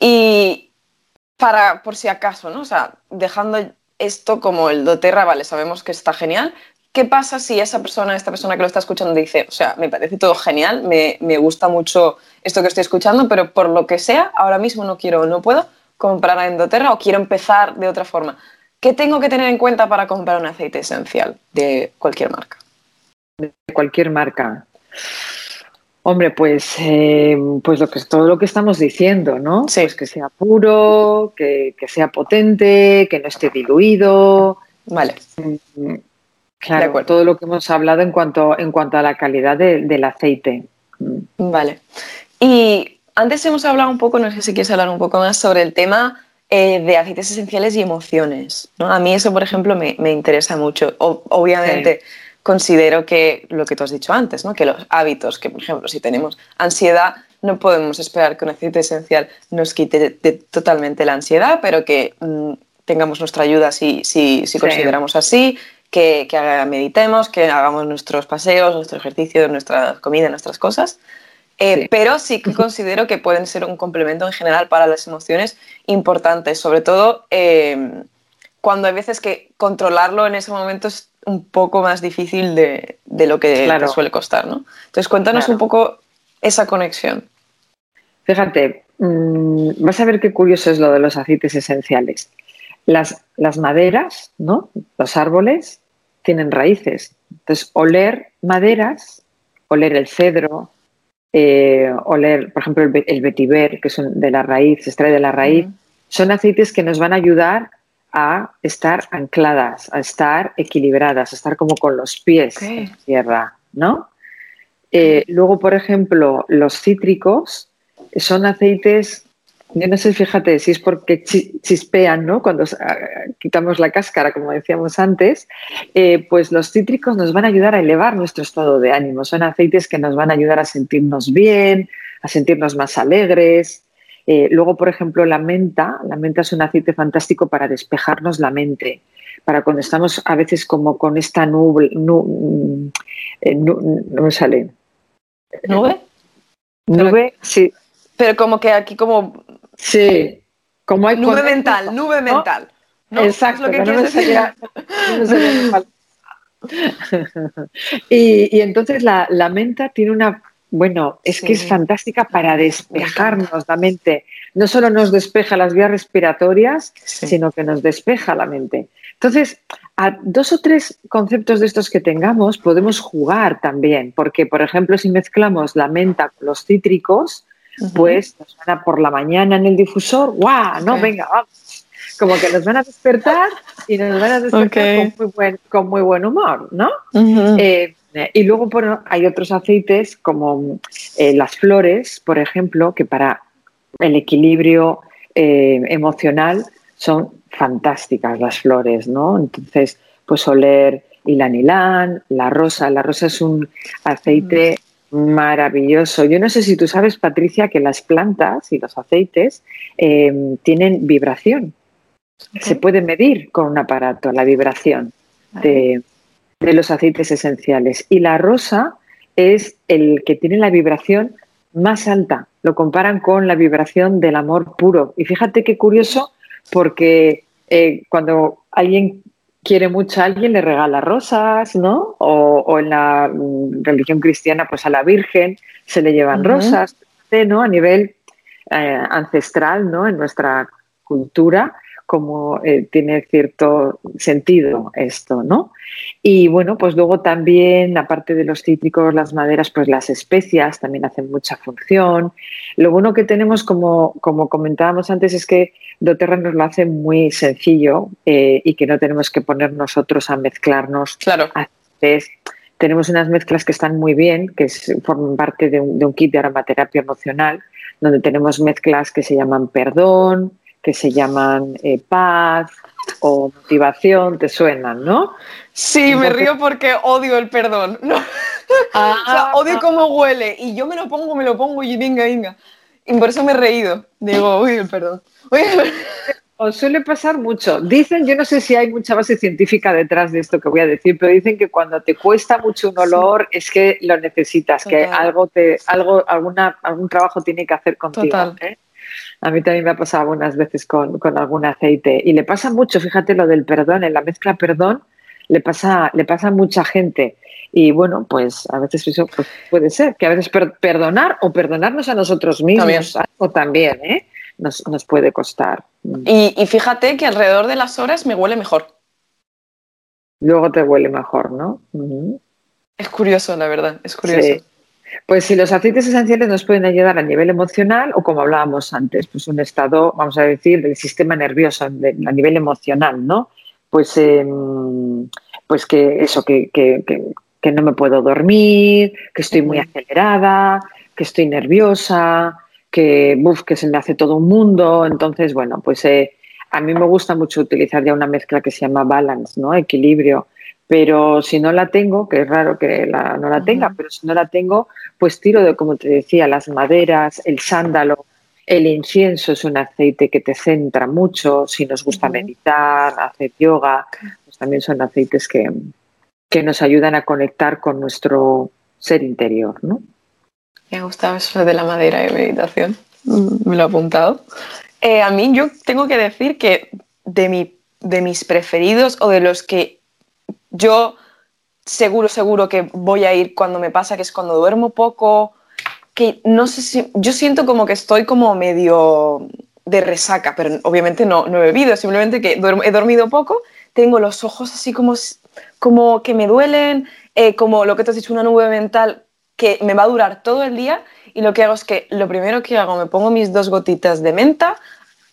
Y para, por si acaso, ¿no? O sea, dejando esto como el doTERRA, vale, sabemos que está genial, ¿Qué pasa si esa persona, esta persona que lo está escuchando dice, o sea, me parece todo genial, me, gusta mucho esto que estoy escuchando, pero por lo que sea, ahora mismo no quiero, no puedo comprar a Endoterra o quiero empezar de otra forma? ¿Qué tengo que tener en cuenta para comprar un aceite esencial de cualquier marca? De cualquier marca. Hombre, pues, eh, pues lo que, todo lo que estamos diciendo, ¿no? Sí. Pues que sea puro, que, que sea potente, que no esté diluido. Vale. Mm, Claro, todo lo que hemos hablado en cuanto, en cuanto a la calidad del aceite. Vale. Y antes hemos hablado un poco, no sé si quieres hablar un poco más sobre el tema eh, de aceites esenciales y emociones. ¿no? A mí eso, por ejemplo, me, interesa mucho. obviamente considero que lo que tú has dicho antes, ¿no? que los hábitos, que por ejemplo si tenemos ansiedad, no podemos esperar que un aceite esencial nos quite totalmente la ansiedad, pero que mm, tengamos nuestra ayuda si, si, si consideramos así que, meditemos, que hagamos nuestros paseos, nuestro ejercicio, nuestra comida, nuestras cosas. Eh, pero sí que considero que pueden ser un complemento en general para las emociones importantes, sobre todo em, cuando hay veces que controlarlo en ese momento es un poco más difícil de, lo que te suele costar. ¿no? Entonces, cuéntanos un poco esa conexión. Fíjate, mm, vas a ver qué curioso es lo de los aceites esenciales. Las, las maderas, ¿no? Los árboles tienen raíces. Entonces, oler maderas, oler el cedro, eh, oler, por ejemplo, el, vetiver, que son de la raíz, se extrae de la raíz, son aceites que nos van a ayudar a estar ancladas, a estar equilibradas, a estar como con los pies en tierra, ¿no? Eh, luego, por ejemplo, los cítricos son aceites yo no sé, fíjate, si es porque chispean, ¿no? Cuando ah, quitamos la cáscara, como decíamos antes, eh, pues los cítricos nos van a ayudar a elevar nuestro estado de ánimo. Son aceites que nos van a ayudar a sentirnos bien, a sentirnos más alegres. Eh, luego, por ejemplo, la menta. La menta es un aceite fantástico para despejarnos la mente. Para cuando estamos a veces como con esta nube, eh, no me sale. ¿Nube? Nube, sí. Pero como que aquí como Sí, como hay nube mental, nube mental. Exacto, lo que, y, entonces la, menta tiene una, bueno, es que es fantástica para despejarnos la mente. No solo nos despeja las vías respiratorias, sino que nos despeja la mente. Entonces, a dos o tres conceptos de estos que tengamos podemos jugar también, porque, por ejemplo, si mezclamos la menta con los cítricos, pues nos van a por la mañana en el difusor, ¡guau! No, venga, vamos. Como que nos van a despertar y nos van a despertar con, muy buen, humor, ¿no? Eh, y luego hay otros aceites como eh, las flores, por ejemplo, que para el equilibrio eh, emocional son fantásticas las flores, ¿no? Entonces, pues oler ilanilán, la rosa. La rosa es un aceite Maravilloso. Yo no sé si tú sabes, Patricia, que las plantas y los aceites eh, tienen vibración. Se puede medir con un aparato la vibración de, los aceites esenciales. Y la rosa es el que tiene la vibración más alta. Lo comparan con la vibración del amor puro. Y fíjate qué curioso, porque eh, cuando alguien quiere mucho a alguien, le regala rosas, ¿no? O, en la mm, religión cristiana, pues a la Virgen se le llevan rosas, ¿no? A nivel eh, ancestral, ¿no? En nuestra cultura, como eh, tiene cierto sentido esto, ¿no? Y bueno, pues luego también, aparte de los cítricos, las maderas, pues las especias también hacen mucha función. Lo bueno que tenemos, como, como comentábamos antes, es que doTERRA nos lo hace muy sencillo eh, y que no tenemos que poner nosotros a mezclarnos claro. tenemos unas mezclas que están muy bien, que forman parte de un, kit de aromaterapia emocional, donde tenemos mezclas que se llaman perdón, que se llaman eh, paz o motivación, te suenan, ¿no? Sí, me río porque odio el perdón. ¿no? o sea, odio cómo huele y yo me lo pongo, me lo pongo y venga, venga. Y por eso me he reído. Digo, uy, el perdón. Os suele pasar mucho. Dicen, yo no sé si hay mucha base científica detrás de esto que voy a decir, pero dicen que cuando te cuesta mucho un olor es que lo necesitas, que algo te, algo, alguna, algún trabajo tiene que hacer contigo. ¿eh? A mí también me ha pasado algunas veces con, con, algún aceite. Y le pasa mucho, fíjate lo del perdón, en la mezcla perdón, le pasa, le pasa a mucha gente. Y bueno, pues a veces eso pues, puede ser, que a veces perdonar o perdonarnos a nosotros mismos, o también, ¿eh? nos, nos puede costar. Y, fíjate que alrededor de las horas me huele mejor. Luego te huele mejor, ¿no? Es curioso, la verdad, es curioso. Pues si los aceites esenciales nos pueden ayudar a nivel emocional o como hablábamos antes, pues un estado, vamos a decir, del sistema nervioso a nivel emocional, ¿no? Pues, em, pues que eso, que, que, que, no me puedo dormir, que estoy muy acelerada, que estoy nerviosa, que, que se me hace todo un mundo. Entonces, bueno, pues eh, a mí me gusta mucho utilizar ya una mezcla que se llama balance, ¿no? Equilibrio. Pero si no la tengo, que es raro que no la tenga, pero si no la tengo, pues tiro de, como te decía, las maderas, el sándalo, el incienso es un aceite que te centra mucho. Si nos gusta meditar, hacer yoga, pues también son aceites que, que nos ayudan a conectar con nuestro ser interior, ¿no? Me ha gustado eso de la madera y meditación. Me lo he apuntado. Eh, a mí yo tengo que decir que de, mi, de mis preferidos o de los que yo seguro, seguro que voy a ir cuando me pasa, que es cuando duermo poco, que no sé si, yo siento como que estoy como medio de resaca, pero obviamente no, no he bebido, simplemente que he dormido poco, tengo los ojos así como, como que me duelen, eh, como lo que te has dicho, una nube mental que me va a durar todo el día y lo que hago es que lo primero que hago, me pongo mis dos gotitas de menta,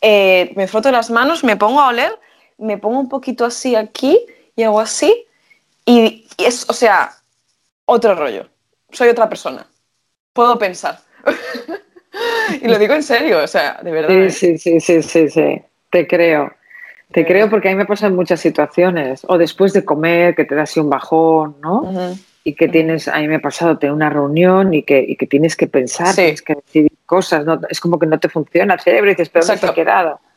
eh, me froto las manos, me pongo a oler, me pongo un poquito así aquí y hago así y, es, o sea, otro rollo. Soy otra persona. Puedo pensar. y lo digo en serio, o sea, de verdad. ¿eh? Sí, sí, sí, sí, sí, te creo. Te creo porque a mí me pasa en muchas situaciones. O después de comer, que te da así un bajón, ¿no? y que tienes, a mí me ha pasado tener una reunión y que, y que tienes que pensar, tienes que decidir cosas, ¿no? es como que no te funciona el cerebro y dices, pero ¿dónde te ha quedado?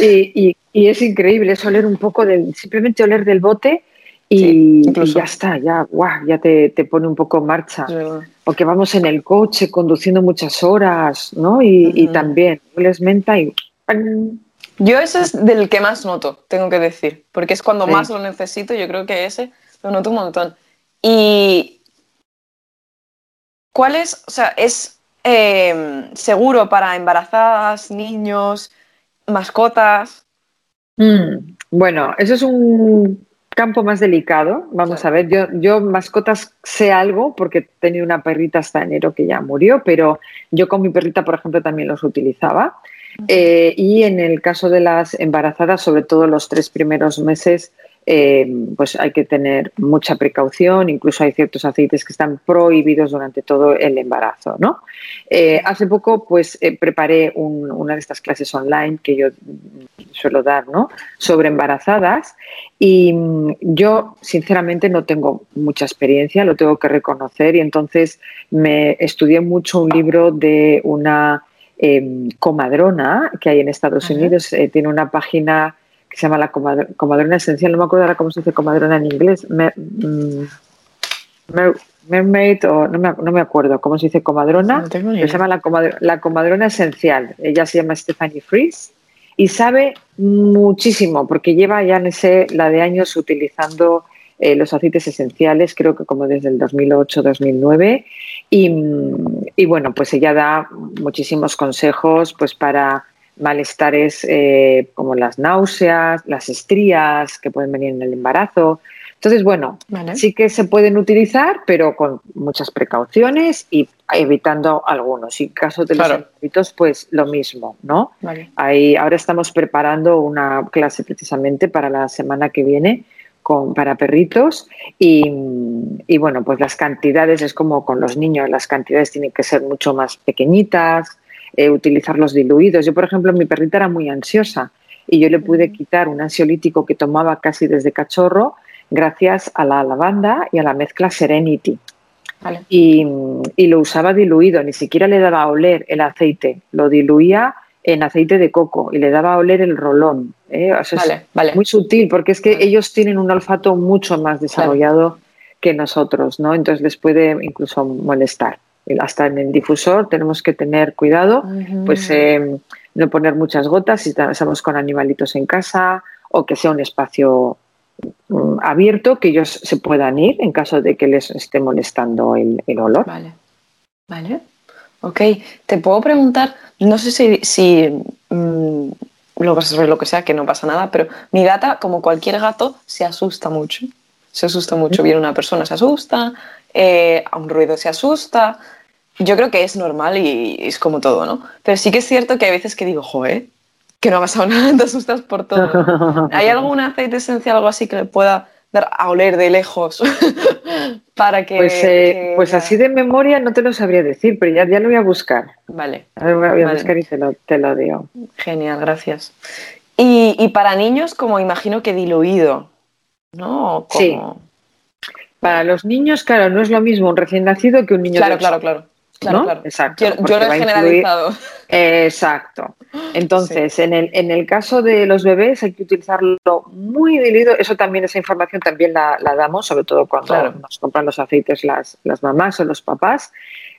Y, y, es increíble, es oler un poco, del, simplemente oler del bote y, ya está, ya, guau, ya te, te, pone un poco en marcha. Porque vamos en el coche conduciendo muchas horas, ¿no? Y, y también, hueles menta y... Yo ese es del que más noto, tengo que decir, porque es cuando más lo necesito, yo creo que ese lo noto un montón. Y ¿cuál es, o sea, es em, seguro para embarazadas, niños, mascotas? Mm, bueno, eso es un campo más delicado. Vamos a ver, yo, yo mascotas sé algo porque he tenido una perrita hasta enero que ya murió, pero yo con mi perrita, por ejemplo, también los utilizaba. Eh, y en el caso de las embarazadas, sobre todo los tres primeros meses, eh, pues hay que tener mucha precaución, incluso hay ciertos aceites que están prohibidos durante todo el embarazo. ¿no? Eh, hace poco pues eh, preparé una de estas clases online que yo suelo dar ¿no? sobre embarazadas y mm, yo sinceramente no tengo mucha experiencia, lo tengo que reconocer y entonces me estudié mucho un libro de una em, comadrona que hay en Estados Unidos, tiene una página que se llama la comadrona esencial, no me acuerdo ahora cómo se dice comadrona en inglés, mm, mermaid o no me, no me, acuerdo cómo se dice comadrona, se llama la comadrona, la comadrona esencial, ella se llama Stephanie Fries y sabe muchísimo porque lleva ya, no sé, la de años utilizando eh, los aceites esenciales, creo que como desde el 2008-2009 y, y bueno, pues ella da muchísimos consejos pues para malestares eh, como las náuseas, las estrías que pueden venir en el embarazo. Entonces, bueno, sí que se pueden utilizar, pero con muchas precauciones y evitando algunos. Y en caso de los claro. pues lo mismo, ¿no? Ahí, ahora estamos preparando una clase precisamente para la semana que viene para perritos y, bueno, pues las cantidades es como con los niños, las cantidades tienen que ser mucho más pequeñitas, eh, utilizar los diluidos. Yo, por ejemplo, mi perrita era muy ansiosa y yo le pude quitar un ansiolítico que tomaba casi desde cachorro gracias a la lavanda y a la mezcla Serenity. Y, y, lo usaba diluido, ni siquiera le daba a oler el aceite, lo diluía en aceite de coco y le daba a oler el rolón. ¿eh? es Muy sutil, porque es que ellos tienen un olfato mucho más desarrollado que nosotros, ¿no? Entonces les puede incluso molestar. Hasta en el difusor tenemos que tener cuidado, pues eh, no poner muchas gotas si estamos con animalitos en casa o que sea un espacio mm, abierto que ellos se puedan ir en caso de que les esté molestando el, el olor. Vale, vale. Ok, te puedo preguntar, no sé si, lo a saber lo que sea, que no pasa nada, pero mi gata, como cualquier gato, se asusta mucho. Se asusta mucho. Viene una persona, se asusta, eh, a un ruido se asusta. Yo creo que es normal y es como todo, ¿no? Pero sí que es cierto que hay veces que digo, joder, que no ha pasado nada, te asustas por todo. ¿Hay algún aceite esencial, algo así que le pueda a oler de lejos para que pues, eh, pues así de memoria no te lo sabría decir, pero ya, ya lo voy a buscar. Vale. lo voy a buscar y te lo, te lo digo. Genial, gracias. Y, para niños, como imagino que diluido, ¿no? Sí. Para los niños, claro, no es lo mismo un recién nacido que un niño. Claro, claro, claro. Claro, claro. Exacto. Yo, lo he generalizado. Exacto. Entonces, en, el, en el caso de los bebés hay que utilizarlo muy diluido. Eso también, esa información también la, damos, sobre todo cuando nos compran los aceites las, las mamás o los papás.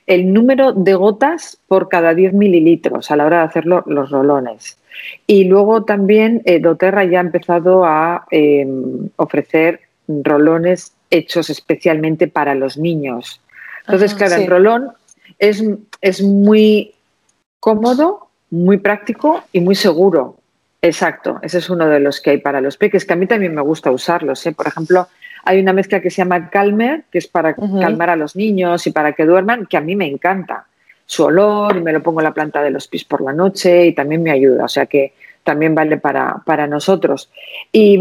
El número de gotas por cada 10 mililitros a la hora de hacerlo los rolones. Y luego también eh, doTERRA ya ha empezado a em, ofrecer rolones hechos especialmente para los niños. Entonces, claro, el rolón es, es muy cómodo, muy práctico y muy seguro. Exacto, ese es uno de los que hay para los peques, que a mí también me gusta usarlos. ¿eh? Por ejemplo, hay una mezcla que se llama Calmer, que es para calmar a los niños y para que duerman, que a mí me encanta. Su olor, y me lo pongo en la planta de los pies por la noche y también me ayuda. O sea que también vale para, para nosotros. Y,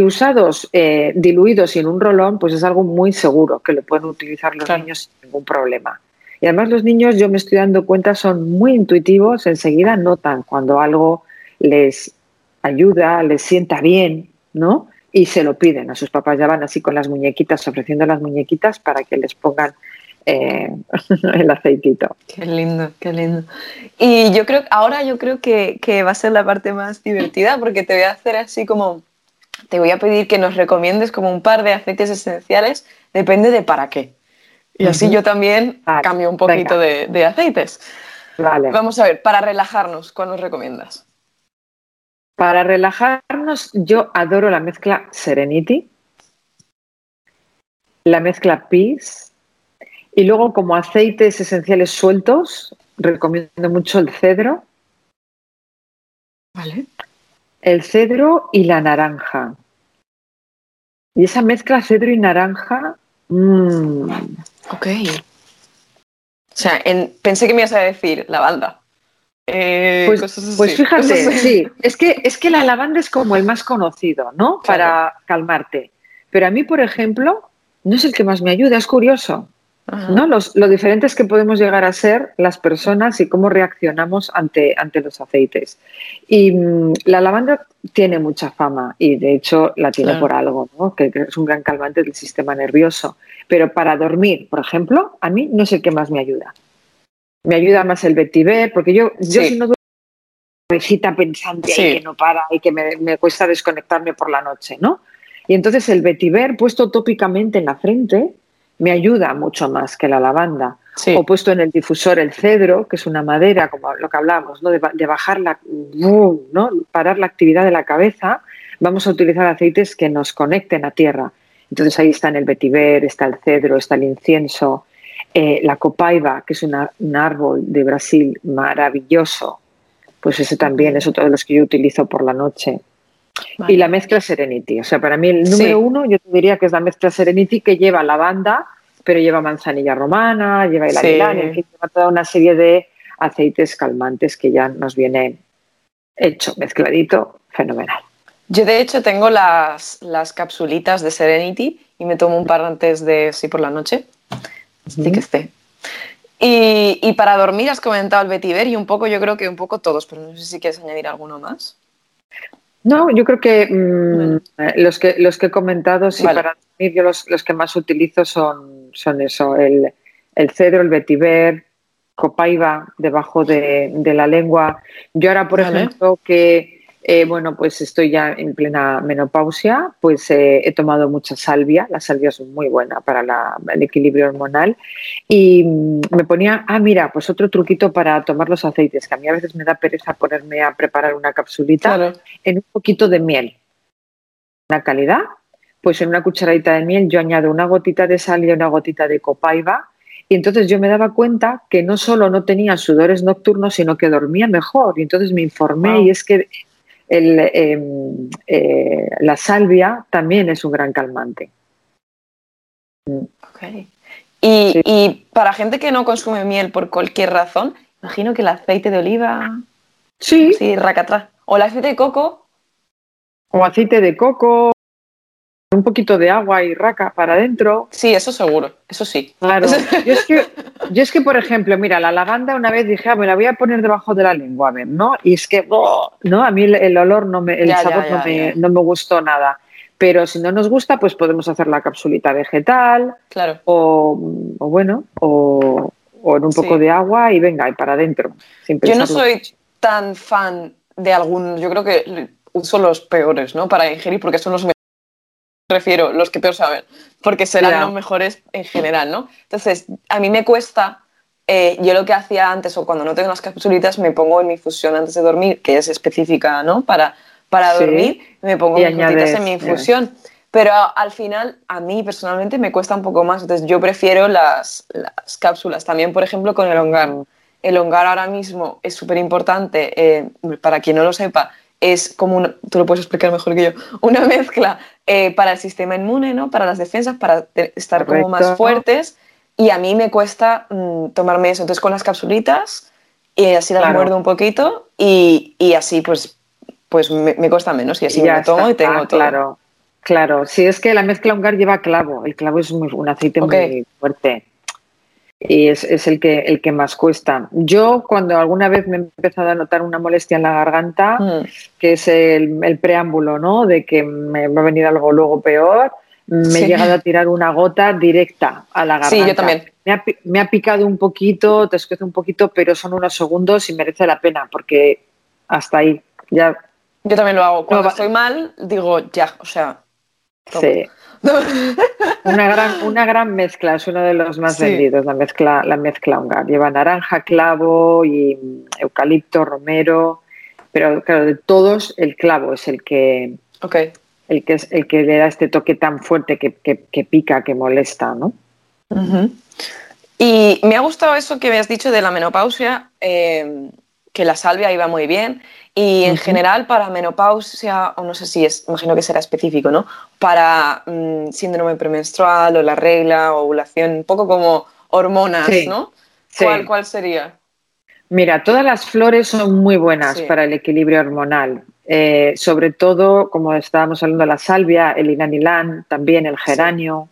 usados eh, diluidos y en un rolón, pues es algo muy seguro que lo pueden utilizar los niños sin ningún problema. Y además los niños, yo me estoy dando cuenta, son muy intuitivos, enseguida notan cuando algo les ayuda, les sienta bien, ¿no? Y se lo piden. A sus papás ya van así con las muñequitas, ofreciendo las muñequitas para que les pongan eh, el aceitito. Qué lindo, qué lindo. Y yo creo, ahora yo creo que, que va a ser la parte más divertida porque te voy a hacer así como, te voy a pedir que nos recomiendes como un par de aceites esenciales, depende de para qué. Y así yo también cambio un poquito de, aceites. Vale. Vamos a ver, para relajarnos, ¿cuál nos recomiendas? Para relajarnos, yo adoro la mezcla Serenity, la mezcla Peace y luego como aceites esenciales sueltos, recomiendo mucho el cedro. Vale. El cedro y la naranja. Y esa mezcla cedro y naranja Mmm, ok. O sea, pensé que me ibas a decir lavanda. Eh, pues, pues fíjate, sí, es que, es que la lavanda es como el más conocido, ¿no? Para calmarte. Pero a mí, por ejemplo, no es el que más me ayuda, es curioso. ¿No? Los, lo diferentes que podemos llegar a ser las personas y cómo reaccionamos ante, ante los aceites. Y mm, la lavanda tiene mucha fama y de hecho la tiene por algo, ¿no? que, es un gran calmante del sistema nervioso. Pero para dormir, por ejemplo, a mí no es el que más me ayuda. Me ayuda más el vetiver, porque yo, yo si no duermo cabecita pensante que no para y que me, me cuesta desconectarme por la noche, ¿no? Y entonces el vetiver puesto tópicamente en la frente me ayuda mucho más que la lavanda. O puesto en el difusor el cedro, que es una madera, como lo que hablamos, ¿no? de, bajar la, ¿no? parar la actividad de la cabeza, vamos a utilizar aceites que nos conecten a tierra. Entonces ahí está en el vetiver, está el cedro, está el incienso, eh, la copaiba, que es un árbol de Brasil maravilloso, pues ese también es otro de los que yo utilizo por la noche. Y la mezcla Serenity. O sea, para mí el número uno yo te diría que es la mezcla Serenity que lleva lavanda, pero lleva manzanilla romana, lleva el sí. en fin, lleva toda una serie de aceites calmantes que ya nos viene hecho, mezcladito, fenomenal. Yo de hecho tengo las, las capsulitas de Serenity y me tomo un par antes de, sí, por la noche. Así que esté. Y, y, para dormir has comentado el vetiver y un poco, yo creo que un poco todos, pero no sé si quieres añadir alguno más. No, yo creo que mm, los que los que he comentado, sí, para dormir yo los, los, que más utilizo son, son eso, el, el cedro, el vetiver, copaiba debajo de, de, la lengua. Yo ahora, por ejemplo, que eh, bueno, pues estoy ya en plena menopausia, pues eh, he tomado mucha salvia, la salvia es muy buena para el equilibrio hormonal. Y mm, me ponía, ah, mira, pues otro truquito para tomar los aceites, que a mí a veces me da pereza ponerme a preparar una capsulita en un poquito de miel. Una calidad, pues en una cucharadita de miel yo añado una gotita de salvia, una gotita de copaiba. Y entonces yo me daba cuenta que no solo no tenía sudores nocturnos, sino que dormía mejor. Y entonces me informé y es que el, em, eh, la salvia también es un gran calmante. Okay. Y, y, para gente que no consume miel por cualquier razón, imagino que el aceite de oliva. Sí. Sí, racatrá. O el aceite de coco. O aceite de coco un poquito de agua y raca para adentro. Sí, eso seguro, eso sí. Claro. Yo es, que, yo es que, por ejemplo, mira, la lavanda una vez dije, ah, me la voy a poner debajo de la lengua, a ver, ¿no? Y es que, oh, ¿no? A mí el, olor, no me, el sabor no, me, no, me, gustó nada. Pero si no nos gusta, pues podemos hacer la capsulita vegetal. Claro. O, o bueno, o, o, en un poco de agua y venga, y para adentro. Yo no soy tan fan de algún, yo creo que uso los peores, ¿no? Para ingerir, porque son los refiero, los que peor saben, porque serán los mejores en general, ¿no? Entonces, a mí me cuesta, eh, yo lo que hacía antes o cuando no tengo las capsulitas, me pongo en mi infusión antes de dormir, que es específica, ¿no? Para, para dormir, me pongo mis en mi infusión. Pero al final, a mí personalmente me cuesta un poco más, entonces yo prefiero las, las cápsulas. También, por ejemplo, con el hongar. El hongar ahora mismo es súper importante, eh, para quien no lo sepa, es como, una, tú lo puedes explicar mejor que yo, una mezcla eh, para el sistema inmune, ¿no? para las defensas, para estar como más fuertes. Y a mí me cuesta mm, tomarme eso. Entonces con las capsulitas, y así las muerdo un poquito y, y, así pues, pues me, me, cuesta menos. Y así me lo tomo y tengo todo. Claro, claro. Si es que la mezcla ungar lleva clavo. El clavo es un aceite muy fuerte y es, es, el, que, el que más cuesta. Yo cuando alguna vez me he empezado a notar una molestia en la garganta, mm. que es el, el, preámbulo, ¿no? De que me va a venir algo luego peor, me he llegado a tirar una gota directa a la garganta. Sí, yo también. Me ha, me ha picado un poquito, te escuece un poquito, pero son unos segundos y merece la pena porque hasta ahí ya... Yo también lo hago. Cuando estoy mal, digo ya, o sea... Sí. una, gran, una gran mezcla, es uno de los más vendidos, la mezcla, la mezcla hongar. Lleva naranja, clavo y eucalipto, romero, pero claro, de todos el clavo es el que, okay. el que, es, el que le da este toque tan fuerte que, que, que pica, que molesta, ¿no? Y me ha gustado eso que me has dicho de la menopausia, eh, que la salvia iba muy bien. Y en general para menopausia, o no sé si es, imagino que será específico, ¿no? Para mm, síndrome premenstrual o la regla, ovulación, un poco como hormonas, ¿no? ¿Cuál, ¿Cuál, sería? Mira, todas las flores son muy buenas para el equilibrio hormonal. Eh, sobre todo, como estábamos hablando, la salvia, el inanilán, también el geranio.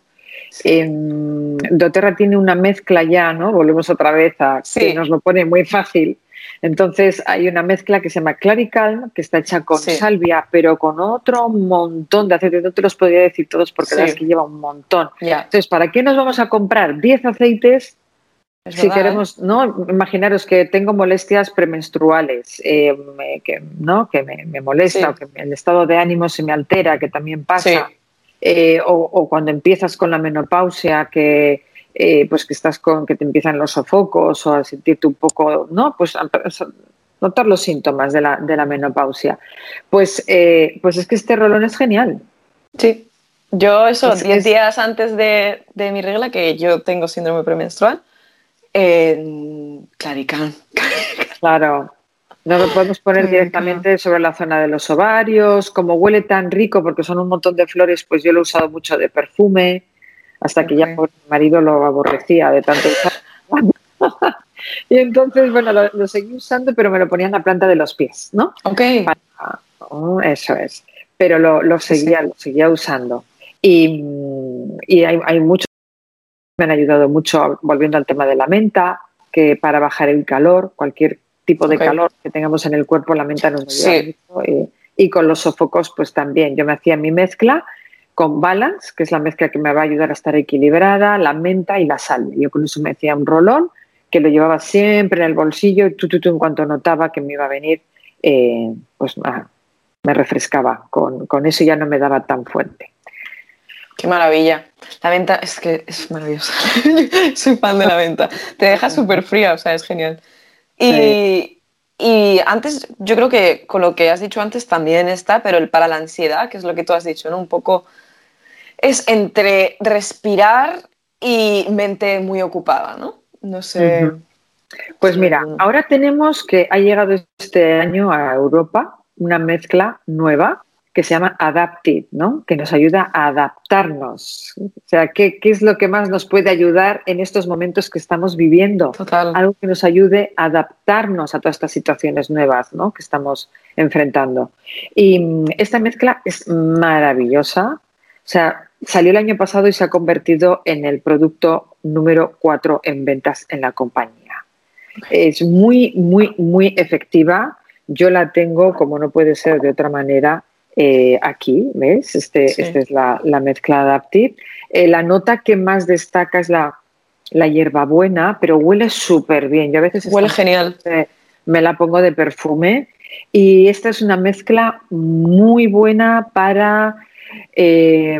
Eh, doTERRA tiene una mezcla ya, ¿no? Volvemos otra vez a que nos lo pone muy fácil entonces hay una mezcla que se llama Claricalm, que está hecha con salvia, pero con otro montón de aceites. No te los podría decir todos porque la es que lleva un montón. Entonces, ¿para qué nos vamos a comprar 10 aceites si queremos, ¿eh? ¿no? Imaginaros que tengo molestias premenstruales, eh, que, ¿no? que me, molesta, o que el estado de ánimo se me altera, que también pasa. Eh, o, o, cuando empiezas con la menopausia, que eh, pues que estás con que te empiezan los sofocos o a sentirte un poco, ¿no? Pues notar los síntomas de la, de la menopausia. Pues, eh, pues es que este rolón es genial. Sí. Yo eso, 10 días antes de, de, mi regla, que yo tengo síndrome premenstrual, eh, Clarican. Claro. No lo podemos poner directamente sobre la zona de los ovarios. Como huele tan rico, porque son un montón de flores, pues yo lo he usado mucho de perfume hasta que ya por mi marido lo aborrecía de tanto usar. y entonces, bueno, lo, seguí usando, pero me lo ponía en la planta de los pies, ¿no? Ok. Oh, eso es. pero lo, seguía, lo seguía usando. Y, hay, hay muchos que me han ayudado mucho, volviendo al tema de la menta, que para bajar el calor, cualquier tipo de calor que tengamos en el cuerpo, la menta nos ayuda mucho. Y, con los sofocos, pues también. Yo me hacía mi mezcla con balance, que es la mezcla que me va a ayudar a estar equilibrada, la menta y la sal. Yo con eso me hacía un rolón que lo llevaba siempre en el bolsillo y tú, tú, en cuanto notaba que me iba a venir, eh, pues ah, me refrescaba. Con, con eso ya no me daba tan fuerte. Qué maravilla. La venta es que es maravillosa. Soy fan de la venta. Te deja súper fría, o sea, es genial. Y, y, antes, yo creo que con lo que has dicho antes también está, pero el para la ansiedad, que es lo que tú has dicho, ¿no? Un poco es entre respirar y mente muy ocupada, ¿no? No sé. Pues mira, ahora tenemos que ha llegado este año a Europa una mezcla nueva que se llama Adaptive, ¿no? que nos ayuda a adaptarnos. O sea, ¿qué, es lo que más nos puede ayudar en estos momentos que estamos viviendo? Total. Algo que nos ayude a adaptarnos a todas estas situaciones nuevas ¿no? que estamos enfrentando. Y mm, esta mezcla es maravillosa. O sea, salió el año pasado y se ha convertido en el producto número cuatro en ventas en la compañía. Es muy, muy, muy efectiva. Yo la tengo, como no puede ser de otra manera, eh, aquí, ¿ves? Este, Esta es la, mezcla Adaptive. Eh, la nota que más destaca es la, la hierbabuena, pero huele súper bien. Yo a veces huele genial. Me la pongo de perfume y esta es una mezcla muy buena para eh,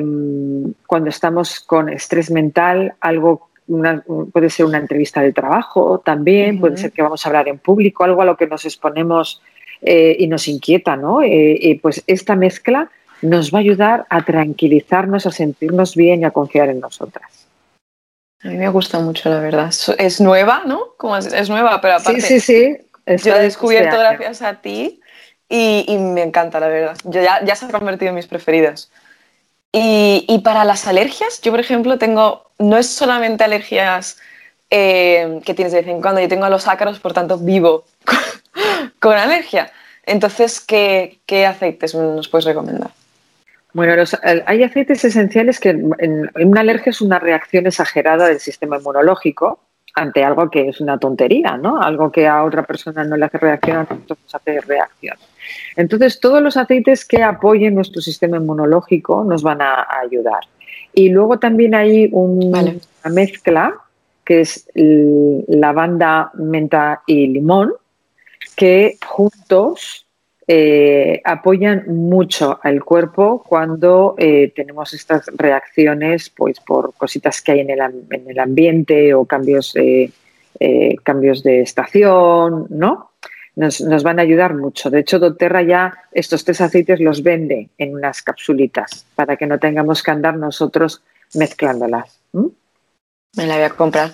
cuando estamos con estrés mental, algo puede ser una entrevista de trabajo también, puede ser que vamos a hablar en público, algo a lo que nos exponemos eh, y nos inquieta, ¿no? Eh, pues esta mezcla nos va a ayudar a tranquilizarnos, a sentirnos bien y a confiar en nosotras. A mí me gusta mucho, la verdad. Es nueva, ¿no? Como es, nueva, pero aparte. Sí, sí, sí. yo la he descubierto este gracias a ti y, me encanta, la verdad. Yo ya, ya se ha convertido en mis preferidas. Y, para las alergias, yo por ejemplo tengo, no es solamente alergias eh, que tienes de vez en cuando, yo tengo a los ácaros, por tanto vivo con alergia. Entonces, ¿qué, aceites nos puedes recomendar? Bueno, hay aceites esenciales que en, una alergia es una reacción exagerada del sistema inmunológico ante algo que es una tontería, ¿no? Algo que a otra persona no le hace reacción, a nosotros nos hace reacción. Entonces, todos los aceites que apoyen nuestro sistema inmunológico nos van a, ayudar. Y luego también hay una mezcla que es lavanda, menta y limón, que juntos eh, apoyan mucho al cuerpo cuando eh, tenemos estas reacciones pues, por cositas que hay en el, ambiente o cambios, eh, cambios de estación, ¿no? Nos, van a ayudar mucho. De hecho, doTERRA ya estos tres aceites los vende en unas capsulitas para que no tengamos que andar nosotros mezclándolas. Me la voy a comprar.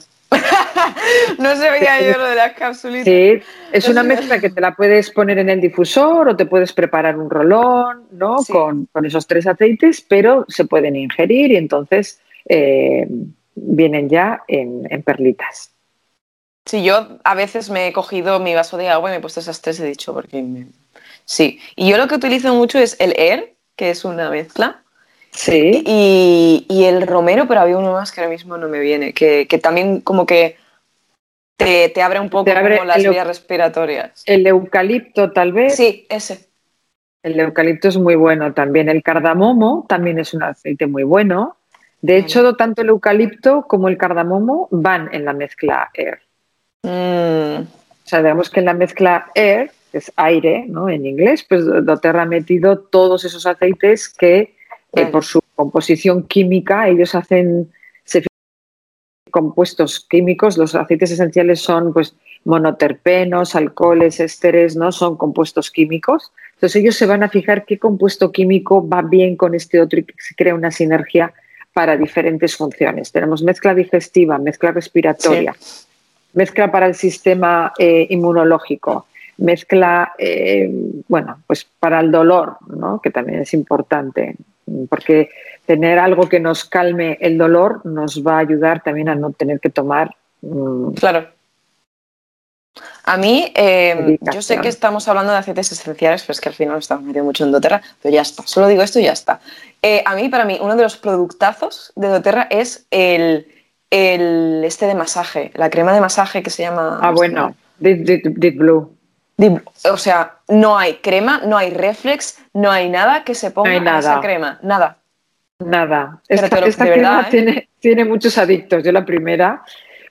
No se veía yo lo de las capsulitas. Sí, es una mezcla que te la puedes poner en el difusor o te puedes preparar un rolón, ¿no? Con, esos tres aceites, pero se pueden ingerir y entonces eh, vienen ya en, perlitas. Sí, yo a veces me he cogido mi vaso de agua y me he puesto esas tres, he dicho, porque sí. Y yo lo que utilizo mucho es el Air, que es una mezcla. Sí. Y, el romero, pero había uno más que ahora mismo no me viene, que, también como que te, abre un poco las vías respiratorias. El eucalipto, tal vez. Sí, ese. El eucalipto es muy bueno también. El cardamomo también es un aceite muy bueno. De hecho, tanto el eucalipto como el cardamomo van en la mezcla Air. Mm. O sea, digamos que en la mezcla Air, que es aire, ¿no? En inglés, pues doTERRA ha metido todos esos aceites que eh, por su composición química, ellos hacen compuestos químicos, los aceites esenciales son pues monoterpenos, alcoholes, ésteres, ¿no? Son compuestos químicos. Entonces ellos se van a fijar qué compuesto químico va bien con este otro y que se crea una sinergia para diferentes funciones. Tenemos mezcla digestiva, mezcla respiratoria, mezcla para el sistema eh, inmunológico, mezcla, eh, bueno, pues para el dolor, ¿no? que también es importante porque tener algo que nos calme el dolor nos va a ayudar también a no tener que tomar. Mm, claro. A mí, eh, yo sé que estamos hablando de aceites esenciales, pero es que al final estamos metiendo mucho en doTERRA, pero ya está, solo digo esto y ya está. Eh, a mí, para mí, uno de los productazos de doTERRA es el, el, este de masaje, la crema de masaje que se llama... Ah, bueno, Deep, Blue. O sea, no hay crema, no hay reflex, no hay nada que se ponga en esa crema, nada. Nada. Esta, crema ¿eh? tiene, tiene muchos adictos. Yo la primera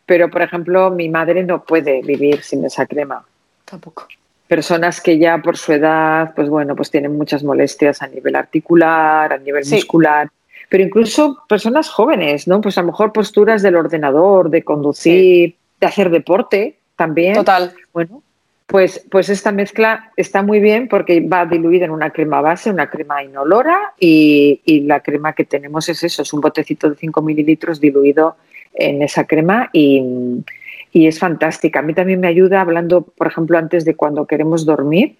pero, por ejemplo, mi madre no puede vivir sin esa crema. Tampoco. Personas que ya por su edad, pues bueno, pues tienen muchas molestias a nivel articular, a nivel muscular, pero incluso personas jóvenes, ¿no? Pues a lo mejor posturas del ordenador, de conducir, de hacer deporte también. Total. Bueno, pues, pues esta mezcla está muy bien porque va diluida en una crema base, una crema inolora y, y la crema que tenemos es eso, es un botecito de 5 mililitros diluido en esa crema y, es fantástica. A mí también me ayuda, hablando, por ejemplo, antes de cuando queremos dormir,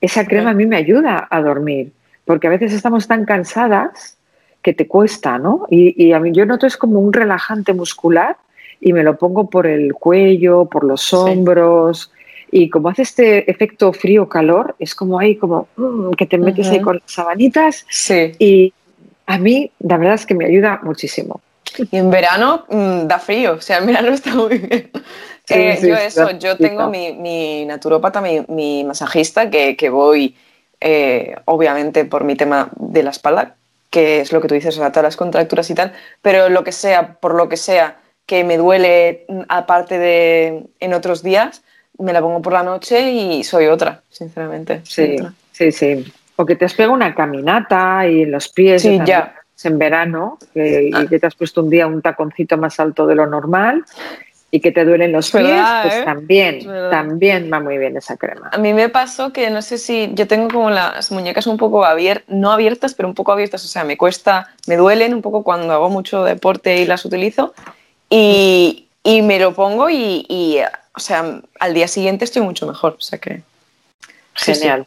esa crema a mí me ayuda a dormir, porque a veces estamos tan cansadas que te cuesta, ¿no? Y, a mí yo noto es como un relajante muscular y me lo pongo por el cuello, por los hombros. Y como hace este efecto frío-calor, es como ahí, como mm, que te metes ahí con sabanitas. Sí. Y a mí, la verdad es que me ayuda muchísimo. Y en verano mm, da frío, o sea, en verano está muy bien. Eh, yo eso, yo tengo mi, mi naturópata, mi, masajista, que, que voy eh, obviamente por mi tema de la espalda, que es lo que tú dices, o sea, todas las contracturas y tal, pero lo que sea, por lo que sea, que me duele mm, aparte de en otros días, me la pongo por la noche y soy otra, sinceramente. Sí, sí, sí. O que te has pegado una caminata y en los pies. Sí, ya en verano ah. que te has puesto un día un taconcito más alto de lo normal y que te duelen los pies, pues ¿eh? también, también va muy bien esa crema. A mí me pasó que no sé si yo tengo como las muñecas un poco abiertas, no abiertas, pero un poco abiertas, o sea, me cuesta, me duelen un poco cuando hago mucho deporte y las utilizo y, y me lo pongo y, o sea, al día siguiente estoy mucho mejor, o sea que... Genial.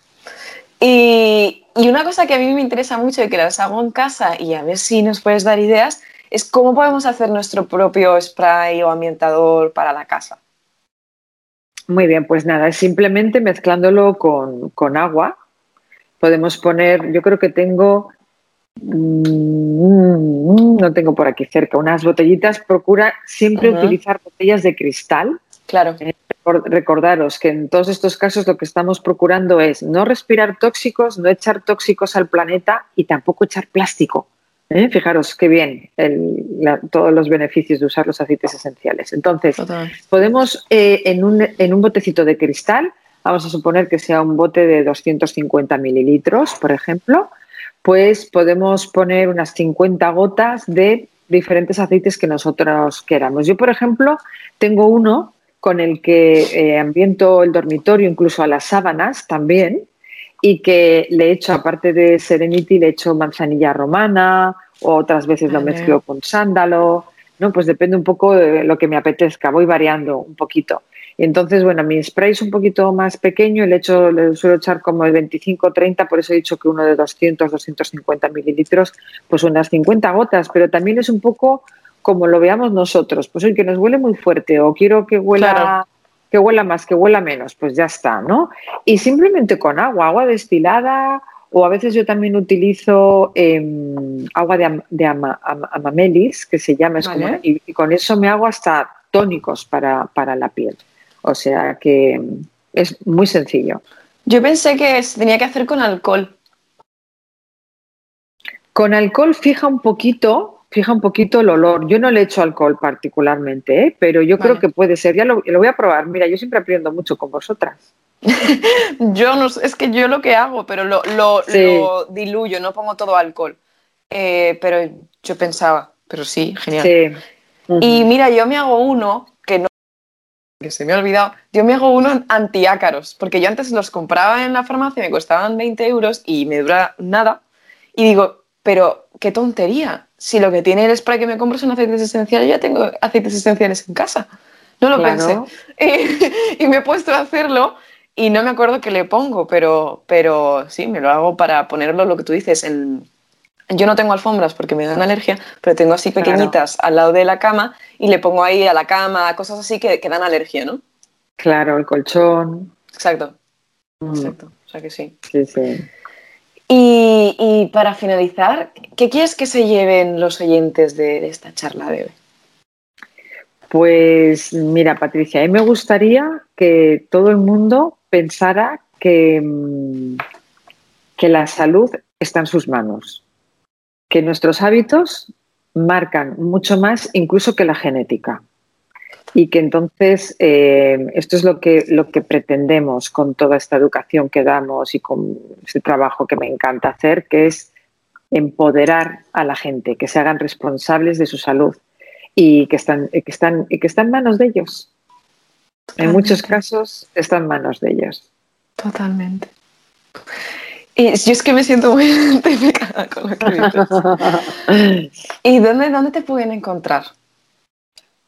Y, una cosa que a mí me interesa mucho y que las hago en casa y a ver si nos puedes dar ideas es cómo podemos hacer nuestro propio spray o ambientador para la casa. Muy bien, pues nada, es simplemente mezclándolo con, agua. Podemos poner, yo creo que tengo, mm, no tengo por aquí cerca, unas botellitas. Procura siempre utilizar botellas de cristal. Claro. Eh, recordaros que en todos estos casos lo que estamos procurando es no respirar tóxicos, no echar tóxicos al planeta y tampoco echar plástico. ¿eh? Fijaros qué bien todos los beneficios de usar los aceites esenciales. Entonces, podemos eh, en, un, en un botecito de cristal, vamos a suponer que sea un bote de 250 mililitros, por ejemplo, pues podemos poner unas 50 gotas de diferentes aceites que nosotros queramos. Yo, por ejemplo, tengo uno con el que eh, ambiento el dormitorio, incluso a las sábanas también, y que le echo, aparte de Serenity, le echo manzanilla romana, o otras veces lo mezclo con sándalo, ¿no? Pues depende un poco de lo que me apetezca, voy variando un poquito. Y entonces, bueno, mi spray es un poquito más pequeño, le, echo, le suelo echar como el 25-30, por eso he dicho que uno de 200-250 mililitros, pues unas 50 gotas, pero también es un poco como lo veamos nosotros. Pues hoy que nos huele muy fuerte o quiero que huela, que huela más, que huela menos, pues ya está, ¿no? Y simplemente con agua, agua destilada o a veces yo también utilizo em, agua de, amamelis, que se llama, y, con eso me hago hasta tónicos para, para la piel. O sea que es muy sencillo. Yo pensé que tenía que hacer con alcohol. Con alcohol fija un poquito, fija un poquito el olor. Yo no le echo alcohol particularmente, ¿eh? pero yo creo que puede ser. Ya lo, voy a probar. Mira, yo siempre aprendo mucho con vosotras. yo no es que yo lo que hago, pero lo, lo, diluyo, no pongo todo alcohol. Eh, pero yo pensaba, pero sí, genial. Y mira, yo me hago uno que no que se me ha olvidado, yo me hago uno antiácaros, porque yo antes los compraba en la farmacia, me costaban 20 euros y me dura nada. Y digo, pero qué tontería, si lo que tiene el spray que me compro son aceites esenciales, yo ya tengo aceites esenciales en casa. No lo pensé. Y, me he puesto a hacerlo y no me acuerdo qué le pongo, pero, pero sí, me lo hago para ponerlo, lo que tú dices, en... Yo no tengo alfombras porque me dan alergia, pero tengo así pequeñitas al lado de la cama y le pongo ahí a la cama, cosas así que, que dan alergia, ¿no? Claro, el colchón. Exacto. Mm. Exacto. O sea que sí. Sí, sí. Y, para finalizar, ¿qué quieres que se lleven los oyentes de, esta charla hoy? Pues mira, Patricia, a mí me gustaría que todo el mundo pensara que, que la salud está en sus manos, que nuestros hábitos marcan mucho más incluso que la genética y que entonces eh, esto es lo que, lo que pretendemos con toda esta educación que damos y con este trabajo que me encanta hacer, que es empoderar a la gente, que se hagan responsables de su salud y que están, que están, que están en manos de ellos. En muchos casos está en manos de ellos. Totalmente. Y yo es que me siento muy identificada con lo que dices. ¿Y dónde, dónde te pueden encontrar?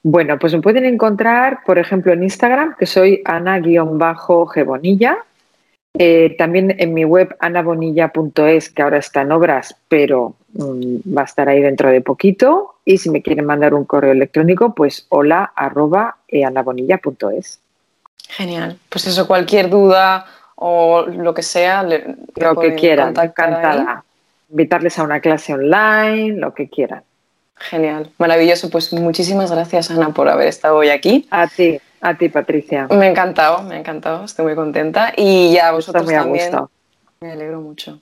Bueno, pues me pueden encontrar, por ejemplo, en Instagram, que soy ana-gebonilla. Eh, también en mi web anabonilla.es, que ahora está en obras, pero mm, va a estar ahí dentro de poquito. Y si me quieren mandar un correo electrónico, pues hola arroba anabonilla.es. Genial. Pues eso, cualquier duda o lo que sea, lo que quieran, encantada. Invitarles a una clase online, lo que quieran. Genial, maravilloso. Pues muchísimas gracias, Ana, por haber estado hoy aquí. A ti, a ti, Patricia. Me ha encantado, me ha encantado, estoy muy contenta. Y ya vosotros también. Me alegro mucho.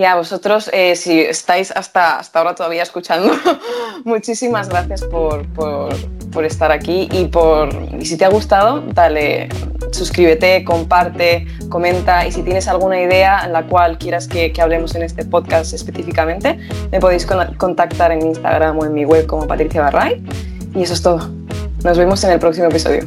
Y a vosotros, eh, si estáis hasta, hasta ahora todavía escuchando, muchísimas gracias por, estar aquí y, por, y si te ha gustado, dale, suscríbete, comparte, comenta y si tienes alguna idea en la cual quieras que hablemos en este podcast específicamente, me podéis contactar en Instagram o en mi web como Patricia Barray. Y eso es todo. Nos vemos en el próximo episodio.